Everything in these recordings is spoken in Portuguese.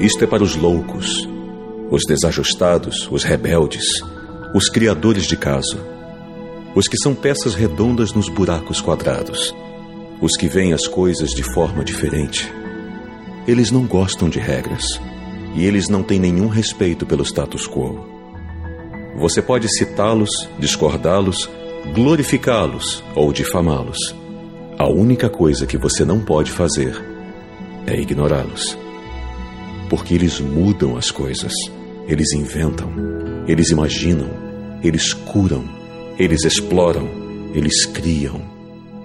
Isto é para os loucos, os desajustados, os rebeldes, os criadores de caso, os que são peças redondas nos buracos quadrados, os que veem as coisas de forma diferente. Eles não gostam de regras e eles não têm nenhum respeito pelo status quo. Você pode citá-los, discordá-los, glorificá-los ou difamá-los. A única coisa que você não pode fazer é ignorá-los. Porque eles mudam as coisas, eles inventam, eles imaginam, eles curam, eles exploram, eles criam,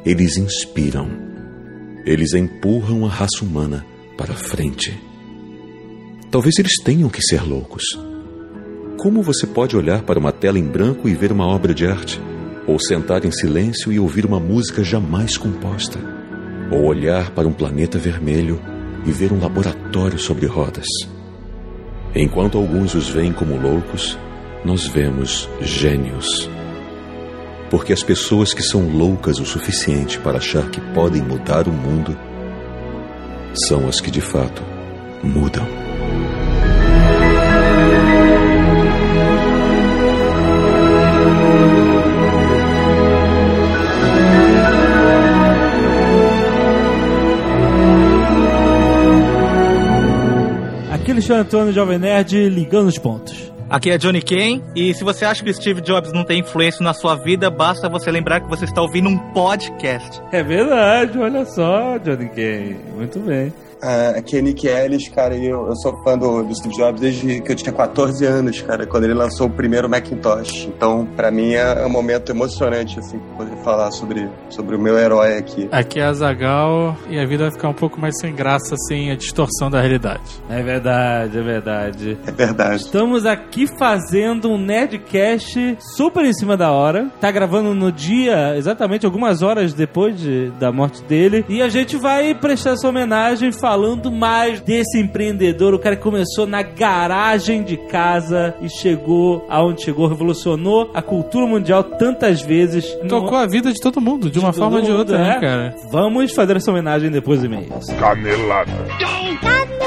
eles inspiram, eles empurram a raça humana para frente. Talvez eles tenham que ser loucos. Como você pode olhar para uma tela em branco e ver uma obra de arte? Ou sentar em silêncio e ouvir uma música jamais composta? Ou olhar para um planeta vermelho e ver um laboratório sobre rodas? Enquanto alguns os veem como loucos, nós vemos gênios. Porque as pessoas que são loucas o suficiente para achar que podem mudar o mundo são as que de fato mudam. Alexandre Antônio Jovem Nerd ligando os pontos. Aqui é Johnny Kane, e se você acha que o Steve Jobs não tem influência na sua vida, basta você lembrar que você está ouvindo um podcast. É verdade, olha só, Johnny Kane. Muito bem. Uh, aqui é Nick Ellis, cara, e eu, eu sou fã do, do, Steve Jobs desde que eu tinha 14 anos, cara, quando ele lançou o primeiro Macintosh. Então, para mim é, é um momento emocionante, assim, poder falar sobre, sobre o meu herói aqui. Aqui é a Zagal e a vida vai ficar um pouco mais sem graça sem a distorção da realidade. É verdade, é verdade. É verdade. Estamos aqui fazendo um Nerdcast super em cima da hora. Tá gravando no dia, exatamente algumas horas depois de, da morte dele. E a gente vai prestar essa homenagem falando mais desse empreendedor, o cara que começou na garagem de casa e chegou aonde chegou, revolucionou a cultura mundial tantas vezes. Tocou no... a vida de todo mundo, de, de uma forma ou de outra, né, é. né, cara? Vamos fazer essa homenagem depois do e-mails. Canelada. Canelada.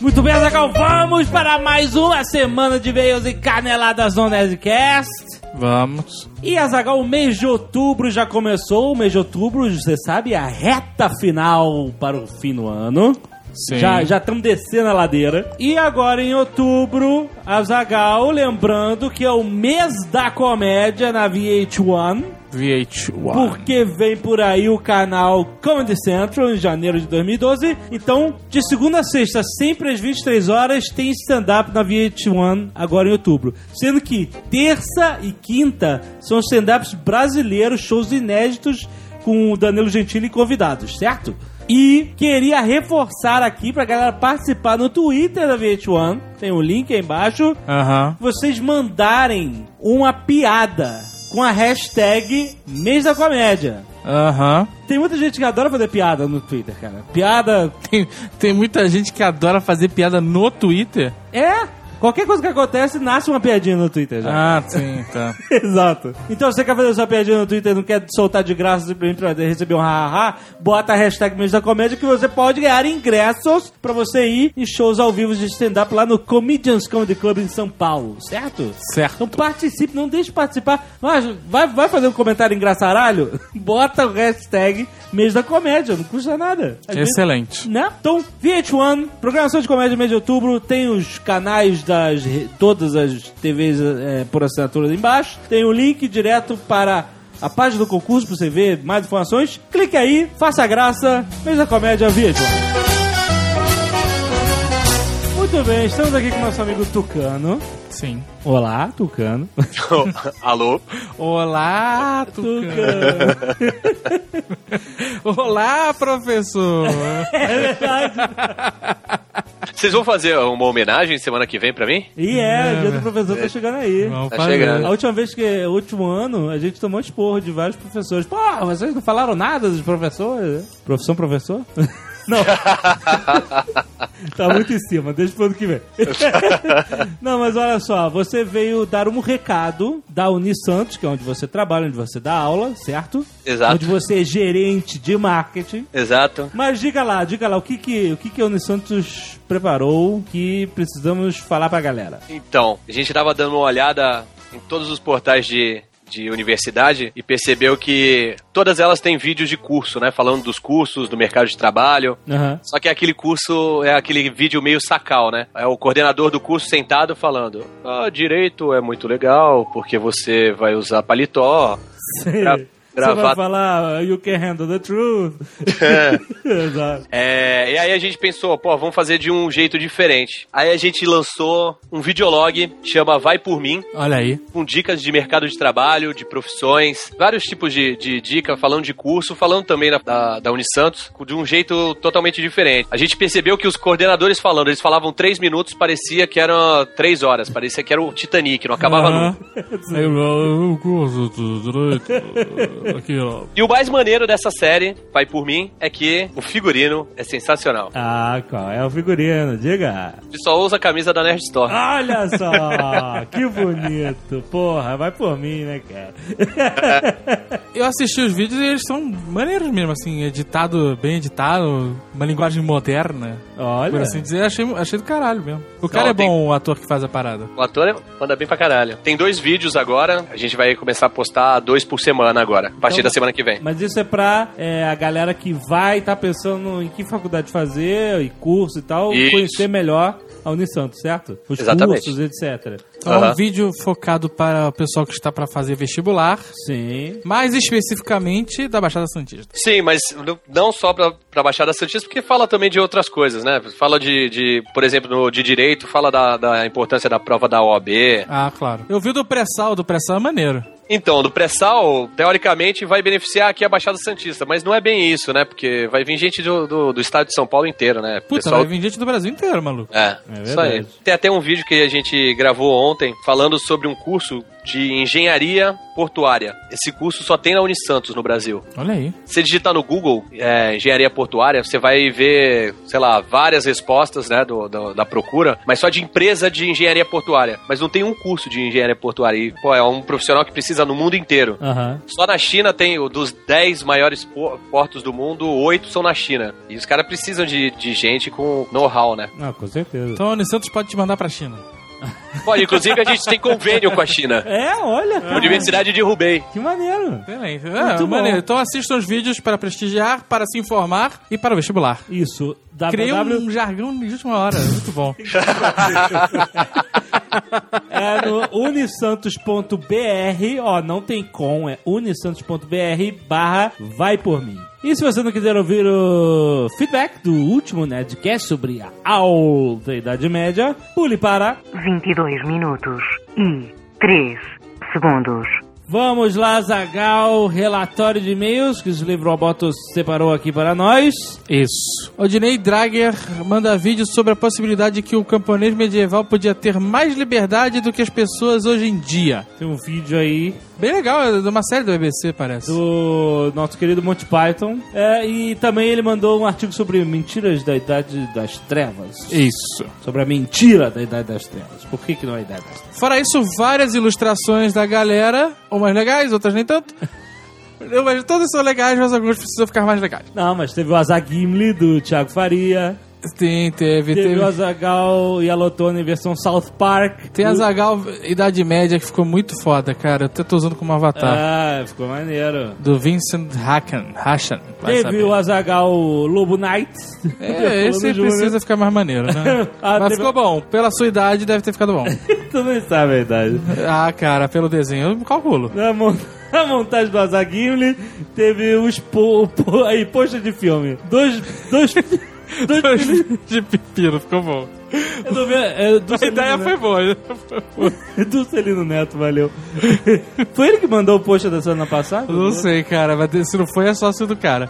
Muito bem, Azaghal, vamos para mais uma semana de e-mails e caneladas no Nerdcast. Vamos. E Azagal, o mês de outubro já começou. O mês de outubro, você sabe, a reta final para o fim do ano. Sim. Já estamos descendo a ladeira. E agora em outubro, Azagal, lembrando que é o mês da comédia na VH1. VH1. Porque vem por aí o canal Comedy Central em janeiro de 2012. Então, de segunda a sexta, sempre às 23 horas, tem stand-up na VH1 agora em outubro. Sendo que terça e quinta são stand-ups brasileiros, shows inéditos com o Danilo Gentili e convidados, certo? E queria reforçar aqui pra galera participar no Twitter da VH1. Tem o um link aí embaixo. Uhum. Vocês mandarem uma piada com a hashtag Mês da Comédia. Aham. Tem muita gente que adora fazer piada no Twitter, cara. Piada. Tem, tem muita gente que adora fazer piada no Twitter? É? Qualquer coisa que acontece, nasce uma piadinha no Twitter já. Ah, sim, tá. Exato. Então, você quer fazer sua piadinha no Twitter e não quer soltar de graça simplesmente pra receber um hahaha, bota a hashtag mês da comédia que você pode ganhar ingressos pra você ir em shows ao vivo de stand-up lá no Comedians Comedy Club em São Paulo, certo? Certo. Então participe, não deixe de participar. Mas vai, vai fazer um comentário engraçaralho? Bota o hashtag mês da comédia, não custa nada. Às Excelente. Vezes, né? Então, VH1, programação de comédia mês de outubro, tem os canais das todas as TVs é, por assinatura embaixo. Tem o um link direto para a página do concurso para você ver mais informações. Clique aí, faça a graça, mês da comédia VH1. Muito bem, estamos aqui com o nosso amigo Tucano. Sim. Olá, Tucano. Alô? Olá, Tucano. Olá, professor. é verdade. Vocês vão fazer uma homenagem semana que vem pra mim? E é, o dia do professor tá chegando aí. Vamos tá chegando. A última vez que, o último ano, a gente tomou esporro de vários professores. Pô, vocês não falaram nada dos professores? Profissão professor? Não. tá muito em cima, deixa pro ano que vem. Não, mas olha só, você veio dar um recado da Unisantos, que é onde você trabalha, onde você dá aula, certo? Exato. Onde você é gerente de marketing. Exato. Mas diga lá, diga lá, o que que, o que, que a Unisantos preparou que precisamos falar pra galera? Então, a gente tava dando uma olhada em todos os portais de, de universidade e percebeu que todas elas têm vídeos de curso, né? Falando dos cursos, do mercado de trabalho. Aham. Só que aquele curso é aquele vídeo meio sacal, né? É o coordenador do curso sentado falando: Ah, direito é muito legal, porque você vai usar paletó. Gra- Você vai gravata. falar, you can handle the truth. Exato. É, e aí a gente pensou, pô, vamos fazer de um jeito diferente. Aí a gente lançou um videolog, chama Vai Por Mim, Olha aí. com dicas de mercado de trabalho, de profissões, vários tipos de, de dica, falando de curso, falando também da, da, da Unisantos, de um jeito totalmente diferente. A gente percebeu que os coordenadores falando, eles falavam três minutos, parecia que eram três horas, parecia que era o Titanic, não acabava Aham. nunca. Aí eu, eu gosto do direito. Aqui, ó. E o mais maneiro dessa série, Vai Por Mim, é que o figurino é sensacional. Ah, qual é o figurino? Diga. Ele só usa a camisa da Nerd Store. Olha só, que bonito. Porra, vai por mim, né, cara? Eu assisti os vídeos e eles são maneiros mesmo, assim, editado, bem editado, uma linguagem moderna. Olha. Por assim dizer, achei, achei do caralho mesmo. O cara é tem- bom, o ator que faz a parada. O ator é- manda bem pra caralho. Tem dois vídeos agora, a gente vai começar a postar dois por semana agora, a partir Então- da semana que vem. Mas isso é pra é, a galera que vai estar pensando em que faculdade fazer, e curso e tal, Isso. conhecer melhor a Unisanto, certo? Os Exatamente. cursos, etc. Então, é Aham. um vídeo focado para o pessoal que está para fazer vestibular, Sim. mais especificamente da Baixada Santista. Sim, mas não só pra, pra Baixada Santista, porque fala também de outras coisas, né? Fala de, de por exemplo, de direito, fala da, da importância da prova da OAB. Ah, claro. Eu vi o do pré-sal, do pré-sal é maneiro. Então, do pré-sal, teoricamente, vai beneficiar aqui a Baixada Santista, mas não é bem isso, né? Porque vai vir gente do, do, do estado de São Paulo inteiro, né? Puta, Pessoal- vai vir gente do Brasil inteiro, maluco. É, É isso aí. verdade. Tem até um vídeo que a gente gravou ontem falando sobre um curso de engenharia portuária. Esse curso só tem na Unisantos no Brasil. Olha aí. Se digitar no Google é, engenharia portuária, você vai ver, sei lá, várias respostas né, do, do- da procura, mas só de empresa de engenharia portuária. Mas não tem um curso de engenharia portuária. E, pô, é um profissional que precisa no mundo inteiro. Aham. Só na China tem, dos 10 maiores po- portos do mundo, 8 são na China. E os caras precisam de, de gente com know-how, né? Ah, com certeza. Então a Unisantos pode te mandar pra China. Pode, inclusive a gente tem convênio com a China. É, olha. cara. Universidade de Hubei. Que maneiro. Excelente. Muito É, bom. maneiro. Então assistam os vídeos para prestigiar, para se informar e para o vestibular. Isso. Criei www. um jargão de última hora. Muito bom. É no unisantos.br, ó, não tem com, é unisantos.br barra vai por mim. E se você não quiser ouvir o feedback do último Nerdcast sobre a alta Idade Média, pule para 22 minutos e 3 segundos. Vamos lá, Zagal, relatório de e-mails que o livro Roboto separou aqui para nós. Isso. Odinei Drager manda vídeo sobre a possibilidade de que o camponês medieval podia ter mais liberdade do que as pessoas hoje em dia. Tem um vídeo aí Bem legal, é de uma série do BBC, parece. do nosso querido Monty Python. É, e também ele mandou um artigo sobre mentiras da Idade das Trevas. Isso. Sobre a mentira da Idade das Trevas. Por que, que não é a Idade das Trevas? Fora isso, várias ilustrações da galera, umas legais, outras nem tanto. Eu, Mas todas são legais, mas algumas precisam ficar mais legais. Não, mas teve o Azagimli do Thiago Faria. Tem, teve, Teve, teve. o Azagal e a em versão South Park. Tem a Zagal Idade Média que ficou muito foda, cara. Eu até tô usando como avatar. Ah, ficou maneiro. Do Vincent Hacken. Hashan. Teve saber. o Azagal Lobo Knight. É, esse precisa ficar mais maneiro, né? Ah, Mas teve- ficou bom. Pela sua idade, deve ter ficado bom. tu não sabe a verdade. ah, cara, pelo desenho, eu calculo. Na, mon- na montagem do Azagimli, teve os po, po, aí, poxa de filme. Dois. Dois. Dois filhos- De pepino, ficou bom. é, do A Celino ideia Neto. foi boa. Do Celino Neto, valeu. foi ele que mandou o post da semana passada? Não sei, cara, mas se não foi, é sócio do cara.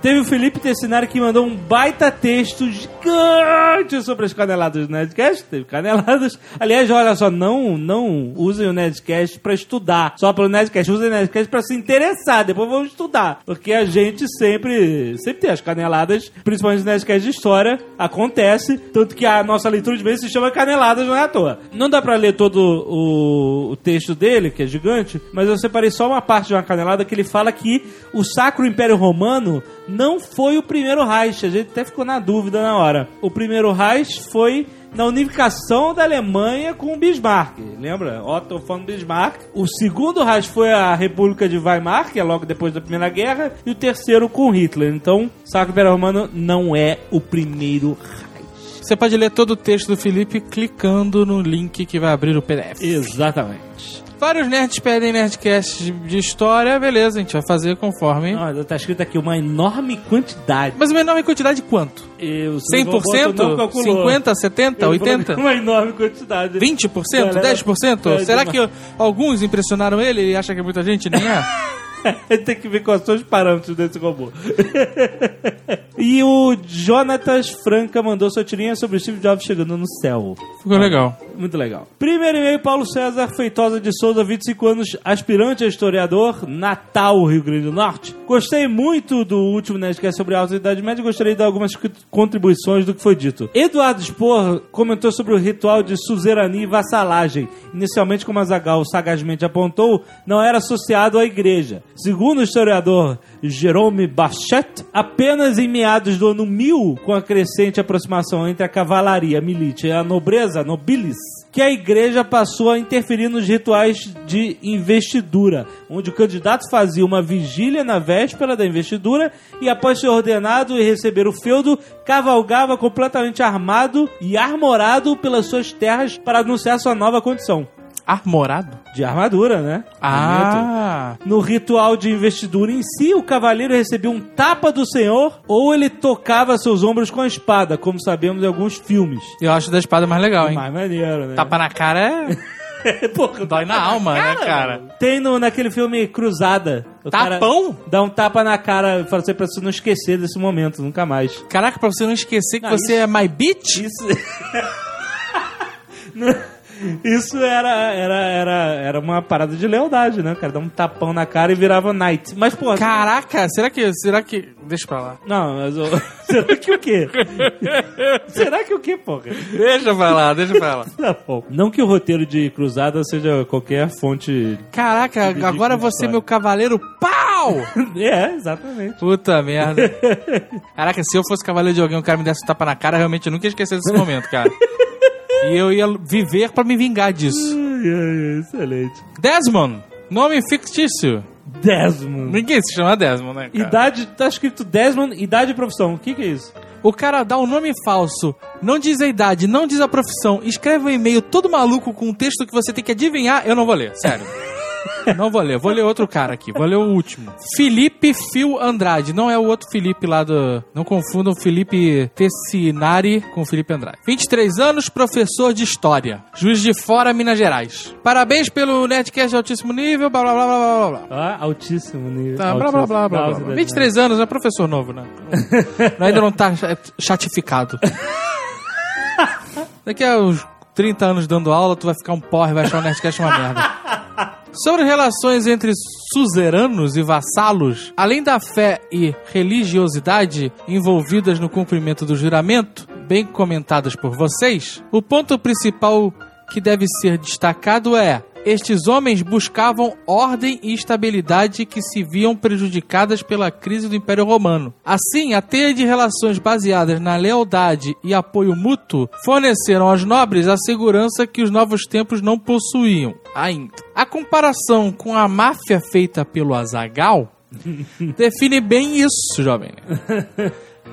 Teve o Felipe Tessinari que mandou um baita texto gigante sobre as caneladas do Nerdcast. Teve caneladas. Aliás, olha só, não, não usem o Nerdcast pra estudar. Só pelo Nerdcast. Usem o Nerdcast pra se interessar. Depois vamos estudar. Porque a gente sempre, sempre tem as caneladas, principalmente no Nerdcast de história. Acontece. Tanto que a nossa leitura de vez se chama Caneladas, não é à toa. Não dá pra ler todo o, o texto dele, que é gigante, mas eu separei só uma parte de uma canelada que ele fala que o Sacro Império Romano não foi o primeiro Reich. A gente até ficou na dúvida na hora. O primeiro Reich foi na unificação da Alemanha com o Bismarck. Lembra? Otto von Bismarck. O segundo Reich foi a República de Weimar, que é logo depois da Primeira Guerra. E o terceiro com Hitler. Então, Sacro Império Romano não é o primeiro Reich. Você pode ler todo o texto do Felipe clicando no link que vai abrir o PDF. Exatamente. Vários nerds pedem nerdcast de, de história, beleza, a gente vai fazer conforme. Olha, tá escrito aqui uma enorme quantidade. Mas uma enorme quantidade de quanto? E o 100%? não calculou. 50%, 70%, Ele 80%? falou Uma enorme quantidade. 20%? Galera, 10%? é Será demais. que alguns impressionaram ele e acha que muita gente nem é? Tem que ver quais são os parâmetros desse robô. e o Jonatas Franca mandou sua tirinha sobre o Steve Jobs chegando no céu. Ficou legal. Muito legal. Primeiro e-mail, Paulo César Feitosa de Souza, 25 anos, aspirante a historiador, Natal, Rio Grande do Norte. Gostei muito do último Nerdcast sobre a Alta Idade Média e gostaria de dar algumas co- contribuições do que foi dito. Eduardo Spor comentou sobre o ritual de suzerania e vassalagem. Inicialmente, como Azagal sagazmente apontou, não era associado à igreja. Segundo o historiador Jerome Bachet, apenas em meados do ano 1000, com a crescente aproximação entre a cavalaria, milícia e a nobreza, nobilis, que a igreja passou a interferir nos rituais de investidura, onde o candidato fazia uma vigília na véspera da investidura e, após ser ordenado e receber o feudo, cavalgava completamente armado e armorado pelas suas terras para anunciar sua nova condição. Armorado? De armadura, né? Ah! No ritual de investidura em si, o cavaleiro recebia um tapa do senhor ou ele tocava seus ombros com a espada, como sabemos em alguns filmes. Eu acho da espada mais legal, hein? Mais maneiro, né? Tapa na cara é. Porra, Dói na alma, né, cara? Tem no, naquele filme Cruzada. Cara Tapão? dá um tapa na cara e fala assim pra você não esquecer desse momento, nunca mais. Caraca, pra você não esquecer que você isso- é my bitch? Isso. Isso era, era, era, era uma parada de lealdade, né? O cara dá um tapão na cara e virava Knight. Mas, pô. Caraca, será que. Será que. Deixa pra lá. Não, mas o. Será que o quê? Será que o quê, porra? Deixa pra lá, deixa pra lá. Tá bom. Não que o roteiro de Cruzada seja qualquer fonte. Caraca, agora você, história. meu cavaleiro, pau! É, exatamente. Puta merda. Caraca, se eu fosse cavaleiro de alguém, o cara me desse um tapa na cara, realmente eu nunca ia esquecer desse momento, cara. E eu ia viver pra me vingar disso. Excelente. Desmond, nome fictício. Desmond. Ninguém se chama Desmond, né, cara? Idade, tá escrito Desmond, idade e profissão. O que que é isso? O cara dá um nome falso, não diz a idade, não diz a profissão, escreve um e-mail todo maluco com um texto que você tem que adivinhar, eu não vou ler, sério. Não vou ler, vou ler outro cara aqui, vou ler o último. Felipe Fio Andrade, não é o outro Felipe lá do. Não confundam Felipe Tessinari com Felipe Andrade. 23 anos, professor de História, juiz de fora, Minas Gerais. Parabéns pelo Netcast de altíssimo nível, blá blá blá blá blá blá. Ah, altíssimo nível. Tá, blá blá blá blá, blá, blá. 23 anos, é professor novo, né? Ainda não tá cha- chatificado. Daqui a uns 30 anos dando aula, tu vai ficar um porre, vai achar o Nerdcast uma merda. Sobre relações entre suzeranos e vassalos, além da fé e religiosidade envolvidas no cumprimento do juramento, bem comentadas por vocês, o ponto principal que deve ser destacado é estes homens buscavam ordem e estabilidade que se viam prejudicadas pela crise do Império Romano. Assim, a teia de relações baseadas na lealdade e apoio mútuo forneceram aos nobres a segurança que os novos tempos não possuíam ainda. A comparação com a máfia feita pelo Azagal define bem isso, jovem.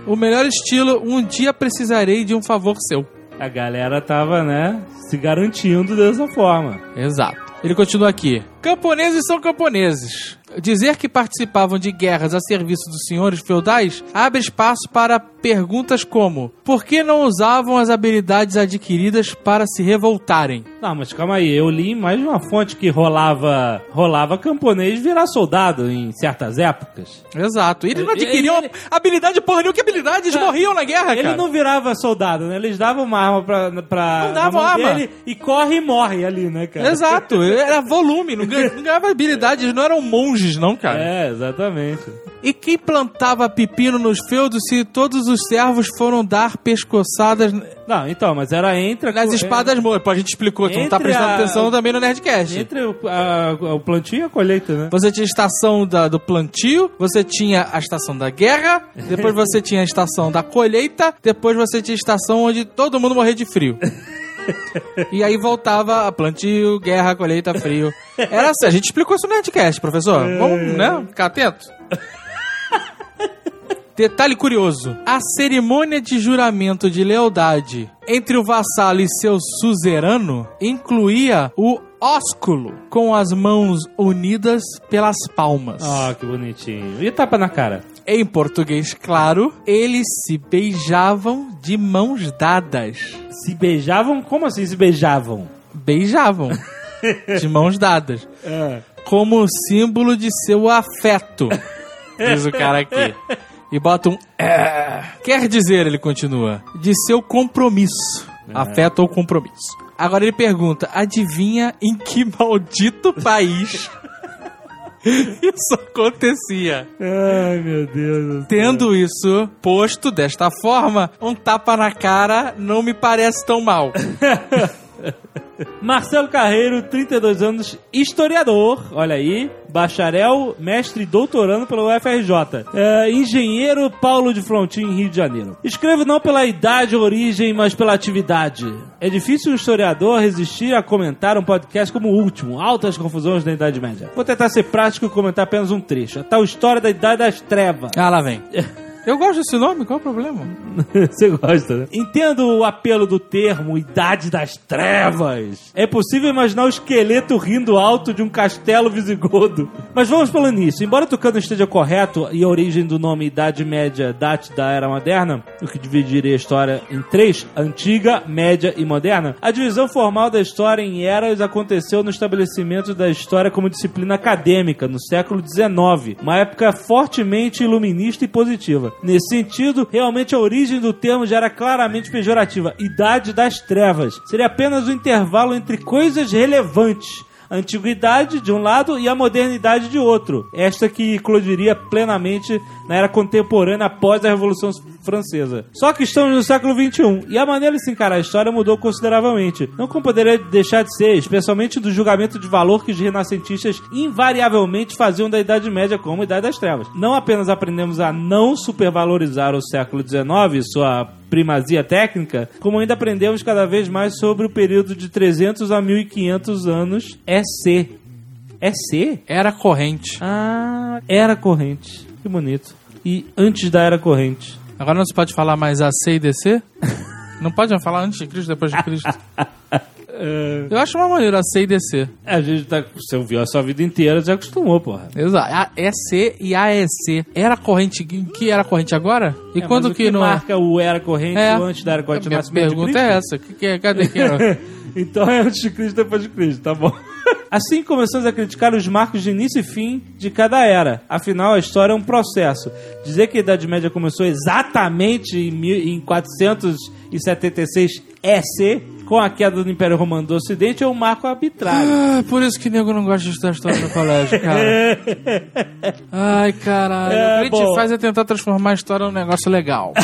O melhor estilo, um dia precisarei de um favor seu. A galera tava, né, se garantindo dessa forma. Exato. Ele continua aqui. Camponeses são camponeses. Dizer que participavam de guerras a serviço dos senhores feudais abre espaço para perguntas como: por que não usavam as habilidades adquiridas para se revoltarem? Não, mas calma aí, eu li mais de uma fonte que rolava rolava camponês virar soldado em certas épocas. Exato. E eles não Ele- adquiriam ele- habilidade porra nenhuma. Que habilidade? Eles morriam na guerra, Ele cara. não virava soldado, né? Eles davam uma arma pra, pra Não davam arma. dele e corre e morre ali, né, cara? Exato. Era volume. Não ganhava habilidade. Eles não eram monges, não, cara. É, exatamente. E quem plantava pepino nos feudos se todos os servos foram dar pescoçadas Não, então, mas era entre... a- nas espadas moras? Pô, a gente explicou. Tu não tá Entre prestando a- atenção também no Nerdcast. Entre o, a- o plantio e a colheita, né? Você tinha a estação da- do plantio, você tinha a estação da guerra, depois você tinha a estação da colheita, depois você tinha a estação onde todo mundo morria de frio. E aí voltava a plantio, guerra, colheita, frio. Era assim, a gente explicou isso no Nerdcast, professor. Vamos, né, ficar atento. Detalhe curioso: a cerimônia de juramento de lealdade entre o vassalo e seu suzerano incluía o ósculo com as mãos unidas pelas palmas. Ah, que bonitinho. E tapa na cara? Em português, claro, eles se beijavam de mãos dadas. Se beijavam? Como assim se beijavam? Beijavam de mãos dadas. É. Como símbolo de seu afeto. Diz o cara aqui. E bota um. "É". Quer dizer, ele continua, de seu compromisso. Afeto ou compromisso. Agora ele pergunta: adivinha em que maldito país isso acontecia? Ai, meu Deus. Tendo isso posto desta forma, um tapa na cara não me parece tão mal. Marcelo Carreiro, 32 anos, historiador, olha aí, bacharel, mestre e doutorando pela UFRJ. É, engenheiro Paulo de Frontin, Rio de Janeiro. Escrevo não pela idade ou origem, mas pela atividade. É difícil um historiador resistir a comentar um podcast como o último, Altas Confusões da Idade Média. Vou tentar ser prático e comentar apenas um trecho. A tal história da Idade das Trevas. Ah, lá vem. Eu gosto desse nome, qual é o problema? Você gosta, né? Entendo o apelo do termo Idade das Trevas. É possível imaginar o esqueleto rindo alto de um castelo visigodo. Mas vamos pelo início. Embora o Tucano esteja correto e a origem do nome Idade Média date da Era Moderna, o que dividiria a história em três, Antiga, Média e Moderna, a divisão formal da história em eras aconteceu no estabelecimento da história como disciplina acadêmica, no século XIX, uma época fortemente iluminista e positiva. Nesse sentido, realmente a origem do termo já era claramente pejorativa. Idade das Trevas. Seria apenas o intervalo entre coisas relevantes. A antiguidade de um lado e a modernidade de outro. Esta que eclodiria plenamente na era contemporânea após a Revolução Francesa. Só que estamos no século XXI e a maneira de se encarar a história mudou consideravelmente. Não como poderia deixar de ser, especialmente do julgamento de valor que os renascentistas invariavelmente faziam da Idade Média como Idade das Trevas. Não apenas aprendemos a não supervalorizar o século XIX e sua primazia técnica, como ainda aprendemos cada vez mais sobre o período de 300 a 1500 anos EC. EC? Era corrente. Ah, era corrente. Que bonito. E antes da era corrente. Agora não se pode falar mais AC e DC? Não pode falar antes de Cristo, depois de Cristo. Eu acho uma maneira AC e DC. A gente tá. Você ouviu a sua vida inteira, já acostumou, porra. Exato. A EC e AEC. Era corrente. Que era corrente agora? E É, quando mas o que, não é? marca o era corrente É. antes da era corrente A minha pergunta é essa. Que, que, é? cadê que era? então é antes de Cristo depois de Cristo, tá bom. Assim começamos a criticar os marcos de início e fim de cada era. Afinal, a história é um processo. Dizer que a Idade Média começou exatamente em, mil- em 476 EC, com a queda do Império Romano do Ocidente, é um marco arbitrário. Ah, por isso que nego não gosta de estudar história no colégio, cara. Ai, caralho. É, o que a gente faz é tentar transformar a história num negócio legal.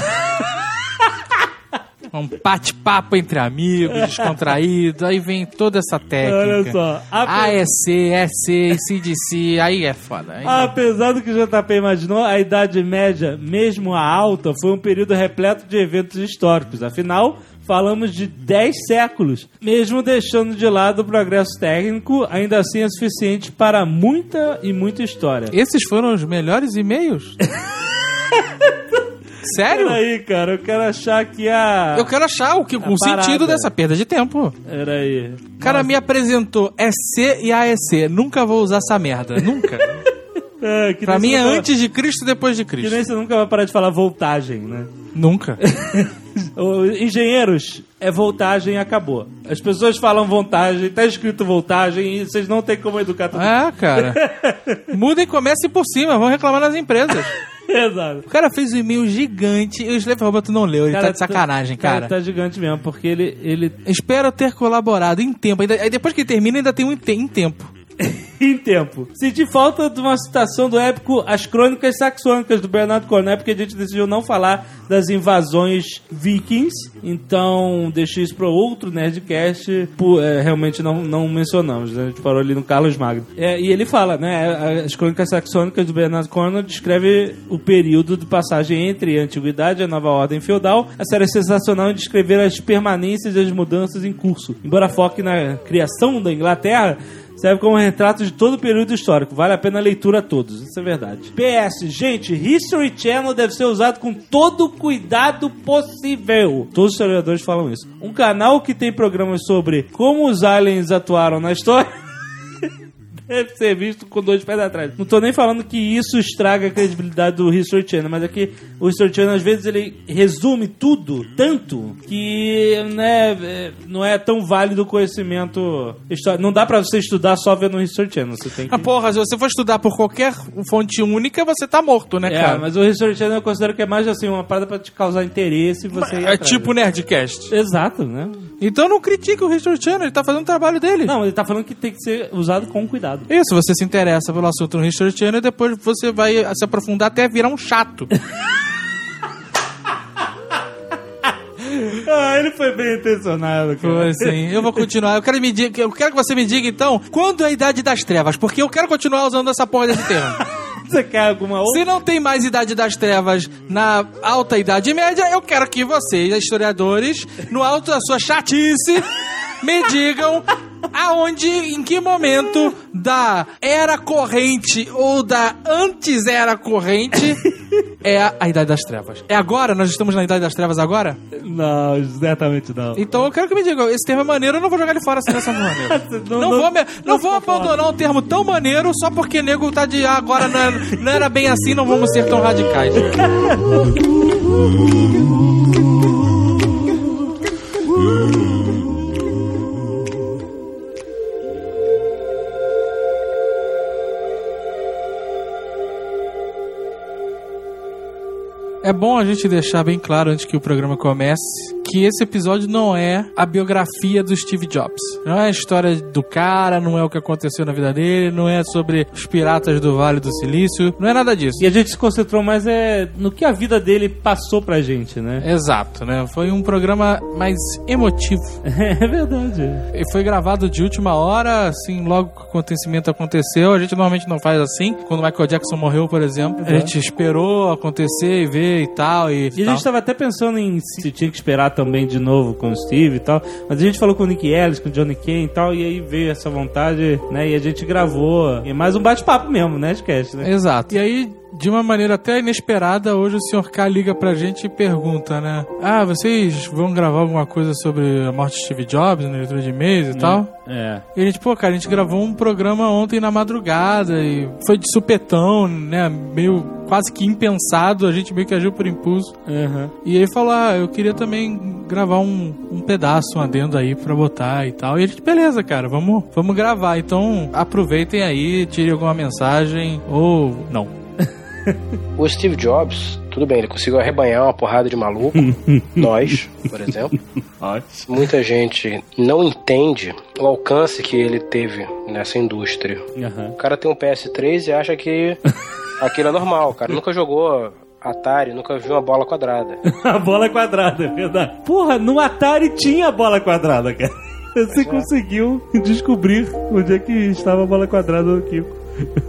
Um bate-papo entre amigos, descontraído, aí vem toda essa técnica. Olha só, AEC, EC, CDC, aí é foda. Aí Apesar do que o JP imaginou, a Idade Média, mesmo a alta, foi um período repleto de eventos históricos. Afinal, falamos de 10 séculos. Mesmo deixando de lado o progresso técnico, ainda assim é suficiente para muita e muita história. Esses foram os melhores e-mails? Sério? Peraí, cara, eu quero achar que a. Eu quero achar o, que, o parada. sentido dessa perda de tempo. Peraí. O cara me apresentou EC e AEC. Nunca vou usar essa merda. Nunca. É, que Pra mim é antes de Cristo depois de Que Cristo. nem você nunca vai parar de falar voltagem, né? Nunca. Engenheiros, é voltagem e acabou. As pessoas falam voltagem, tá escrito voltagem e vocês não tem como educar todo É, cara. Muda e comece por cima, vão reclamar nas empresas. Exato. O cara fez um e-mail gigante e o Slave Robot não leu, ele tá de sacanagem, cara. Tá gigante mesmo, porque ele, ele Espero ter colaborado em tempo. Aí depois que ele termina, ainda tem um em tempo. em tempo. Senti falta de uma citação do épico As Crônicas Saxônicas do Bernardo Cornell, porque a gente decidiu não falar das invasões vikings, então deixei isso para outro Nerdcast, por, é, realmente não, não mencionamos, né? a gente parou ali no Carlos Magno. É, e ele fala, né, As Crônicas Saxônicas do Bernardo Cornell descreve o período de passagem entre a Antiguidade e a Nova Ordem Feudal. A série é sensacional em descrever as permanências e as mudanças em curso. Embora foque na criação da Inglaterra, Serve como retrato de todo o período histórico. Vale a pena a leitura a todos. Isso é verdade. PS, gente, History Channel deve ser usado com todo o cuidado possível. Todos os historiadores falam isso. Um canal que tem programas sobre como os aliens atuaram na história. Deve ser visto com dois pés atrás. Não tô nem falando que isso estraga a credibilidade do History Channel, mas é que o History Channel às vezes ele resume tudo tanto que né, é, não é tão válido o conhecimento histórico. Não dá pra você estudar só vendo o History Channel. Você tem que... Ah, porra, se você for estudar por qualquer fonte única, você tá morto, né, É, cara? mas o History Channel eu considero que é mais assim, uma parada pra te causar interesse e você É tipo Nerdcast. Exato, né? Então não critique o History Channel, ele tá fazendo o trabalho dele. Não, ele tá falando que tem que ser usado com cuidado. Isso, você se interessa pelo assunto no History Channel e depois você vai se aprofundar até virar um chato. Ah, ele foi bem intencionado, cara. Foi sim. Eu vou continuar. Eu quero, me diga, eu quero que você me diga, então, quando é a Idade das Trevas? Porque eu quero continuar usando essa porra desse termo. Você quer alguma outra? Se não tem mais Idade das Trevas na Alta Idade Média, eu quero que vocês, historiadores, no alto da sua chatice, me digam aonde, em que momento da era corrente ou da antes era corrente é a, a Idade das Trevas. É agora? Nós estamos na Idade das Trevas agora? Não, exatamente não. Então eu quero que me digam, esse termo é maneiro, eu não vou jogar ele fora assim dessa maneira. Não- Não, não- vou, me- não vou abandonar um termo tão maneiro só porque nego tá de ah, agora não, é- não era bem assim, não vamos ser tão radicais. É bom a gente deixar bem claro antes que o programa comece que esse episódio não é a biografia do Steve Jobs. Não é a história do cara, não é o que aconteceu na vida dele, não é sobre os piratas do Vale do Silício, não é nada disso. E a gente se concentrou mais é, no que a vida dele passou pra gente, né? Exato, né? Foi um programa mais emotivo. É verdade. E foi gravado de última hora, assim, logo que o acontecimento aconteceu. A gente normalmente não faz assim. Quando o Michael Jackson morreu, por exemplo, a gente esperou acontecer e ver e tal. E, E a tal. gente tava até pensando em se tinha que esperar também de novo com o Steve e tal. Mas a gente falou com o Nick Ellis, com o Johnny Kane e tal. E aí veio essa vontade, né? E a gente gravou. E mais um bate-papo mesmo, né? Esquece, né? Exato. E aí, de uma maneira até inesperada, hoje o Sr. K liga pra gente e pergunta, né? Ah, vocês vão gravar alguma coisa sobre a morte de Steve Jobs na leitura de e-mails e tal? É. E a gente, pô, cara, a gente gravou um programa ontem na madrugada e foi de supetão, né? Meio quase que impensado, a gente meio que agiu por impulso. Uhum. E aí falou, ah, eu queria também gravar um, um pedaço, um adendo aí pra botar e tal. E a gente, beleza, cara, vamos, vamos gravar. Então aproveitem aí, tirem alguma mensagem ou não. O Steve Jobs, tudo bem, ele conseguiu arrebanhar uma porrada de maluco. Nós, por exemplo. Muita gente não entende o alcance que ele teve nessa indústria. Uhum. O cara tem um PS3 e acha que aquilo é normal. O cara nunca jogou Atari, nunca viu uma bola quadrada. A bola quadrada, é verdade. Porra, no Atari tinha a bola quadrada, cara. Você conseguiu descobrir onde é que estava a bola quadrada do Kiko.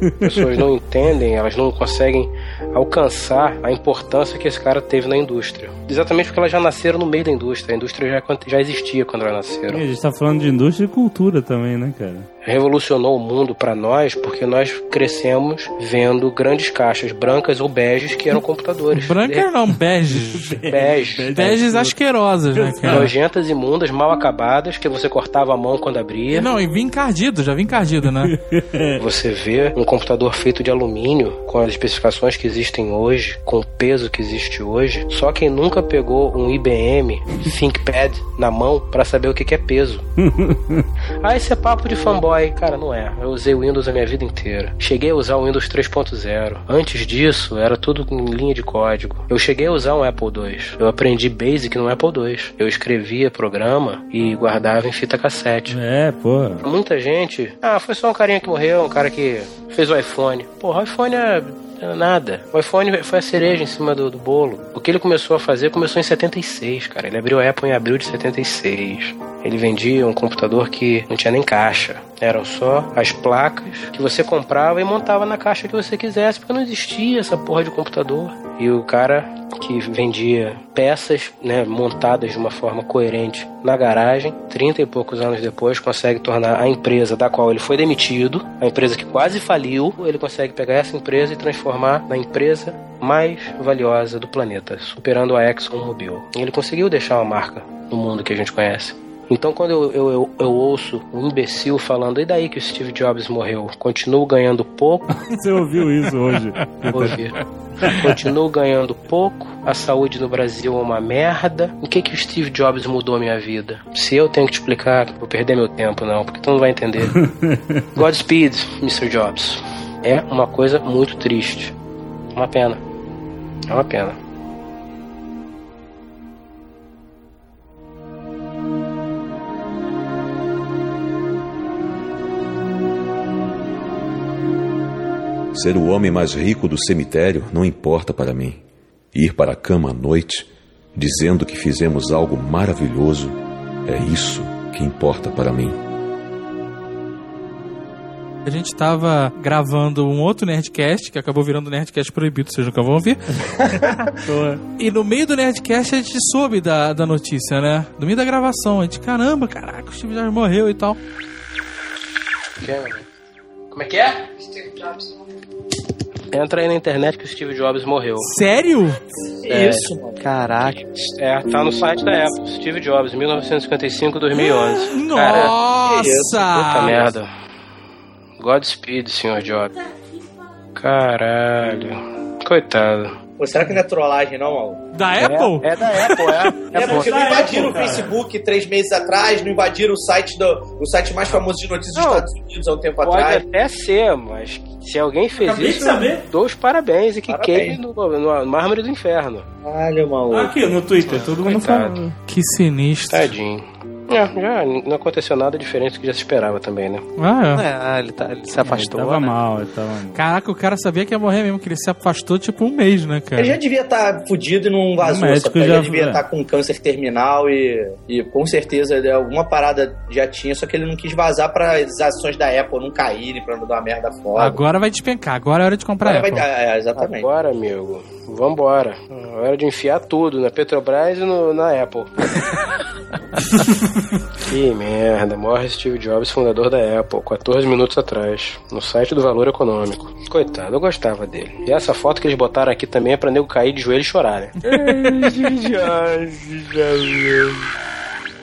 As pessoas não entendem, elas não conseguem alcançar a importância que esse cara teve na indústria. Exatamente porque elas já nasceram no meio da indústria. A indústria já, já existia quando elas nasceram. E a gente tá falando de indústria e cultura também, né, cara? revolucionou o mundo para nós porque nós crescemos vendo grandes caixas brancas ou beges que eram computadores. Branca não, bege. Bege. Beges asquerosas, né, cara? Nojentas, imundas, mal acabadas, que você cortava a mão quando abria. Não, e vim encardido, já vim encardido, né? Você vê ver um computador feito de alumínio, com as especificações que existem hoje, com o peso que existe hoje, só quem nunca pegou um IBM ThinkPad na mão para saber o que é peso. ah, esse é papo de fanboy. Cara, não é. Eu usei o Windows a minha vida inteira. Cheguei a usar o Windows 3.0. Antes disso, era tudo em linha de código. Eu cheguei a usar um Apple II. Eu aprendi Basic no Apple II. Eu escrevia programa e guardava em fita cassete. É, pô. Muita gente. Ah, foi só um carinha que morreu, um cara que fez o iPhone. Porra, o iPhone é nada. O iPhone foi a cereja em cima do, do, bolo. O que ele começou a fazer começou em 76, cara. Ele abriu a Apple em abril de 76. Ele vendia um computador que não tinha nem caixa. Eram só as placas que você comprava e montava na caixa que você quisesse, porque não existia essa porra de computador. E o cara que vendia peças né, montadas de uma forma coerente na garagem, 30 e poucos anos depois, consegue tornar a empresa da qual ele foi demitido, a empresa que quase faliu, ele consegue pegar essa empresa e transformar na empresa mais valiosa do planeta, superando a ExxonMobil. Ele conseguiu deixar uma marca no mundo que a gente conhece. Então, quando eu, eu, eu, eu, ouço um imbecil falando, e daí que o Steve Jobs morreu? Continuo ganhando pouco. Você ouviu isso hoje? Ouvi. Continuo ganhando pouco, a saúde no Brasil é uma merda. O que que o Steve Jobs mudou a minha vida? Se eu tenho que te explicar, vou perder meu tempo, não, porque tu não vai entender. Godspeed, Mr. Jobs. É uma coisa muito triste. Uma pena. É uma pena. Ser o homem mais rico do cemitério não importa para mim. Ir para a cama à noite, dizendo que fizemos algo maravilhoso, é isso que importa para mim. A gente estava gravando um outro Nerdcast, que acabou virando Nerdcast proibido, vocês nunca vão ouvir. e no meio do Nerdcast a gente soube da, da notícia, né? No meio da gravação. A gente, caramba, caraca, o Steve Jobs morreu e tal. Como é que é? Steve Jobs Entra aí na internet que o Steve Jobs morreu. Sério? É, Isso. Caraca. É, tá no site da Apple. Steve Jobs, 1955-2011. Nossa! Puta merda. Godspeed, senhor Jobs. Caralho. Coitado. Pô, será que não é trollagem, não, Malu? Da Apple? É, é da Apple, é. É, porque não invadiram o Facebook três meses atrás, não invadiram o site, do, o site mais famoso de notícias dos Estados Unidos há um tempo pode atrás. Pode até ser, mas se alguém fez Acabei isso, de saber. dou os parabéns e que Parabéns. queime no, no, mármore do inferno. Olha, maluco. Aqui no Twitter, todo mundo Coitado. fala. Que sinistro. Tadinho. É, já não aconteceu nada diferente do que já se esperava também, né? Ah, é. É, ele, tá, ele se afastou. Ele tava né? mal, ele tava mal. Caraca, o cara sabia que ia morrer mesmo, que ele se afastou tipo um mês, né, cara? Ele já devia estar fudido e não vazou, O médico já- já devia estar com câncer terminal e, e com certeza alguma parada já tinha, só que ele não quis vazar para as ações da Apple não caírem, pra não dar uma merda foda. Agora vai despencar, agora é hora de comprar Agora Apple. vai, é, exatamente. Agora, amigo, vambora. É hora de enfiar tudo na Petrobras e no, na Apple. que merda. Morre Steve Jobs, fundador da Apple, 14 minutos atrás, no site do Valor Econômico. Coitado, eu gostava dele. E essa foto que eles botaram aqui também é pra nego cair de joelho e chorar, né?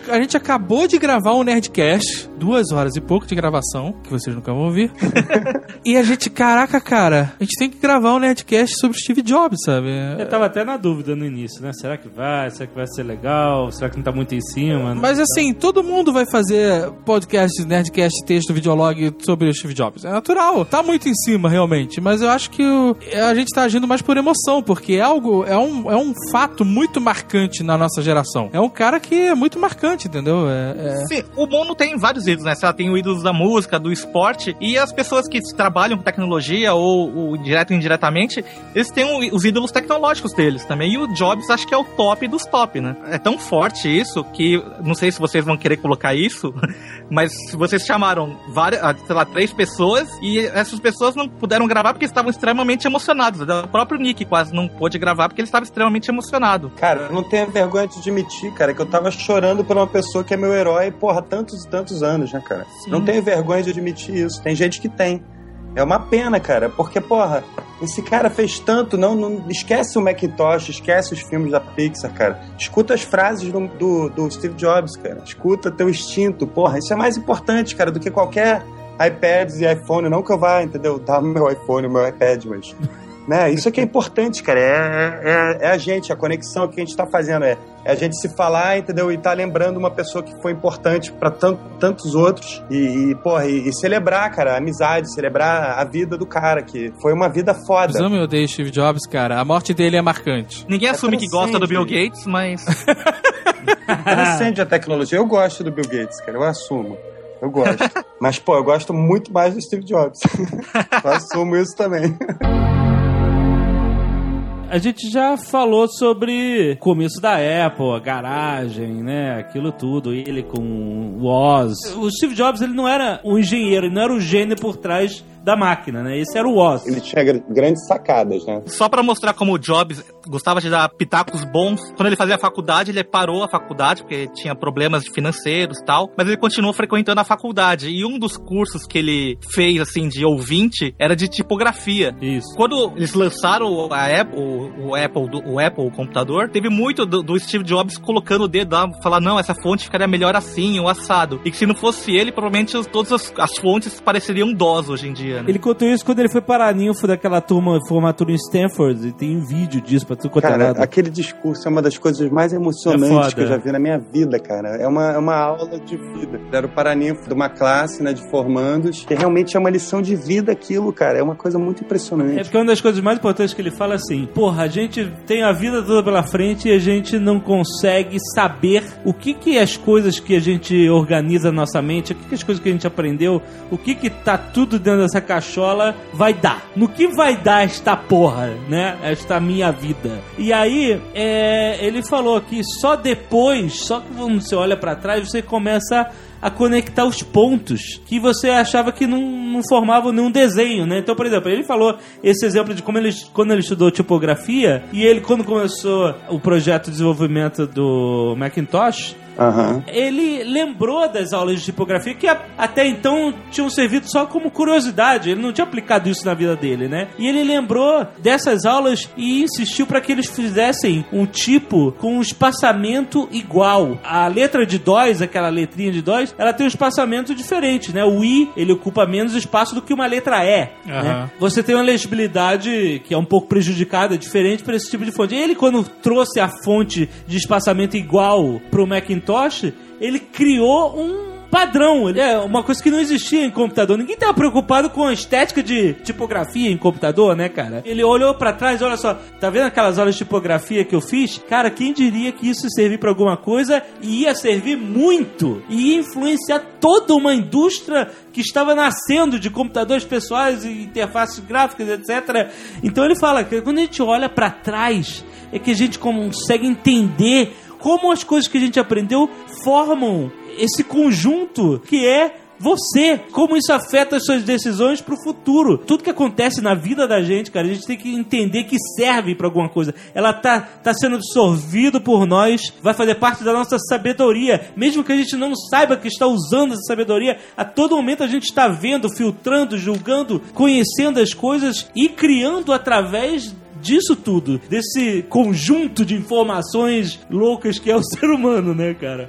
A gente acabou de gravar um Nerdcast, duas horas e pouco de gravação, que vocês nunca vão ouvir. e a gente, caraca, cara, a gente tem que gravar um Nerdcast sobre Steve Jobs, sabe? Eu tava até na dúvida no início, né? Será que vai? Será que vai ser legal? Será que não tá muito em cima? Mas assim, todo mundo vai fazer podcast, Nerdcast, texto, videolog sobre o Steve Jobs. É natural. Tá muito em cima, realmente. Mas eu acho que o- a gente tá agindo mais por emoção, porque é algo, é um, é um fato muito marcante na nossa geração. É um cara que é muito marcante, entendeu? É, é- Sim, o mundo tem vários ídolos, né? Lá, tem o ídolos da música, do esporte, e as pessoas que trabalham com tecnologia, ou, ou direto ou indiretamente, eles têm o- os ídolos tecnológicos deles também. E o Jobs acho que é o top dos top, né? É tão forte isso que não sei se vocês vão querer colocar isso, mas vocês chamaram várias, ah, sei lá, três pessoas, e essas pessoas não puderam gravar porque estavam extremamente emocionados. O próprio Nick quase não pôde gravar porque ele estava extremamente emocionado. Cara, eu não tenho vergonha de admitir, cara, que eu tava chorando por uma pessoa que é meu herói, porra, tantos e tantos anos, né, cara? Não tenho vergonha de admitir isso. Tem gente que tem. É uma pena, cara, porque, porra, esse cara fez tanto, não, não esquece o Macintosh, esquece os filmes da Pixar, cara. Escuta as frases do, do, do Steve Jobs, cara. Escuta teu instinto, porra, isso é mais importante, cara, do que qualquer iPads e iPhone, não que eu vá, entendeu, dar o meu iPhone, o meu iPad, mas... Né? Isso aqui é importante, cara. É, é, é a gente, a conexão que a gente está fazendo. É, é a gente se falar, entendeu? E tá lembrando uma pessoa que foi importante para tantos outros. E, e porra, e, e, celebrar, cara, a amizade, celebrar a vida do cara, que foi uma vida foda. Eu amo e odeio Steve Jobs, cara. A morte dele é marcante. Ninguém É assume que gosta do Bill Gates, mas. Transcende a tecnologia. Eu gosto do Bill Gates, cara. Eu assumo. Eu gosto. Mas, pô, eu gosto muito mais do Steve Jobs. eu assumo isso também. A gente já falou sobre começo da Apple, a garagem, né? Aquilo tudo. Ele com o Oz. O Steve Jobs, ele não era um engenheiro, ele não era o gênio por trás da máquina, né? Esse era o Oz. Ele tinha gr- grandes sacadas, né? Só pra mostrar como o Jobs gostava de dar pitacos bons. Quando ele fazia a faculdade, ele parou a faculdade porque tinha problemas financeiros e tal, mas ele continuou frequentando a faculdade. E um dos cursos que ele fez assim de ouvinte era de tipografia. Isso. Quando eles lançaram a Apple, o, o Apple, o Apple, o computador, teve muito do, do Steve Jobs colocando o dedo lá, falar não, essa fonte ficaria melhor assim, o assado. E que se não fosse ele, provavelmente todas as, as fontes pareceriam DOS hoje em dia. Né? Ele contou isso quando ele foi para a ninfo daquela turma, formatura em Stanford, e tem um vídeo disso pra tudo quanto é Cara, lado. aquele discurso é uma das coisas mais É emocionantes foda. que eu já vi na minha vida, cara. É uma, é uma aula de vida. Era o paraninfo de uma classe, né, de formandos, que realmente é uma lição de vida aquilo, cara. É uma coisa muito É impressionante. porque uma das coisas mais importantes que ele fala é assim: porra, a gente tem a vida toda pela frente e a gente não consegue saber o que que as coisas que a gente organiza na nossa mente, o que que as coisas que a gente aprendeu, o que que tá tudo dentro dessa cachola vai dar. No que vai dar esta porra, né? Esta minha vida. E aí, é, ele falou que só depois, só que você olha pra trás, você começa a conectar os pontos que você achava que não, não formavam nenhum desenho, né? Então, por exemplo, ele falou esse exemplo de como ele, quando ele estudou tipografia e ele, quando começou o projeto de desenvolvimento do Macintosh, Aham. ele lembrou das aulas de tipografia que a- até então tinham servido só como curiosidade. Ele não tinha aplicado isso na vida dele, né? E ele lembrou dessas aulas e insistiu para que eles fizessem um tipo com um espaçamento igual. A letra de DOS, aquela letrinha de DOS, ela tem um espaçamento diferente, né? O I, ele ocupa menos espaço do que uma letra E. Né? Aham. Você tem uma legibilidade que é um pouco prejudicada, diferente para esse tipo de fonte. Ele, quando trouxe a fonte de espaçamento igual pro Macintosh, ele criou um padrão. Ele é uma coisa que não existia em computador. Ninguém tava preocupado com a estética de tipografia em computador, né, cara? Ele olhou pra trás, olha só, tá vendo aquelas aulas de tipografia que eu fiz? Cara, quem diria que isso servir pra alguma coisa e ia servir muito e ia influenciar toda uma indústria que estava nascendo de computadores pessoais e interfaces gráficas, etc. Então ele fala que quando a gente olha pra trás, é que a gente consegue entender como as coisas que a gente aprendeu formam esse conjunto que é você, como isso afeta as suas decisões pro futuro. Tudo que acontece na vida da gente, cara, a gente tem que entender que serve pra alguma coisa. Ela tá, tá sendo absorvido por nós, vai fazer parte da nossa sabedoria. Mesmo que a gente não saiba que está usando essa sabedoria, a todo momento a gente está vendo, filtrando, julgando, conhecendo as coisas e criando através disso tudo, desse conjunto de informações loucas que é o ser humano, né, cara?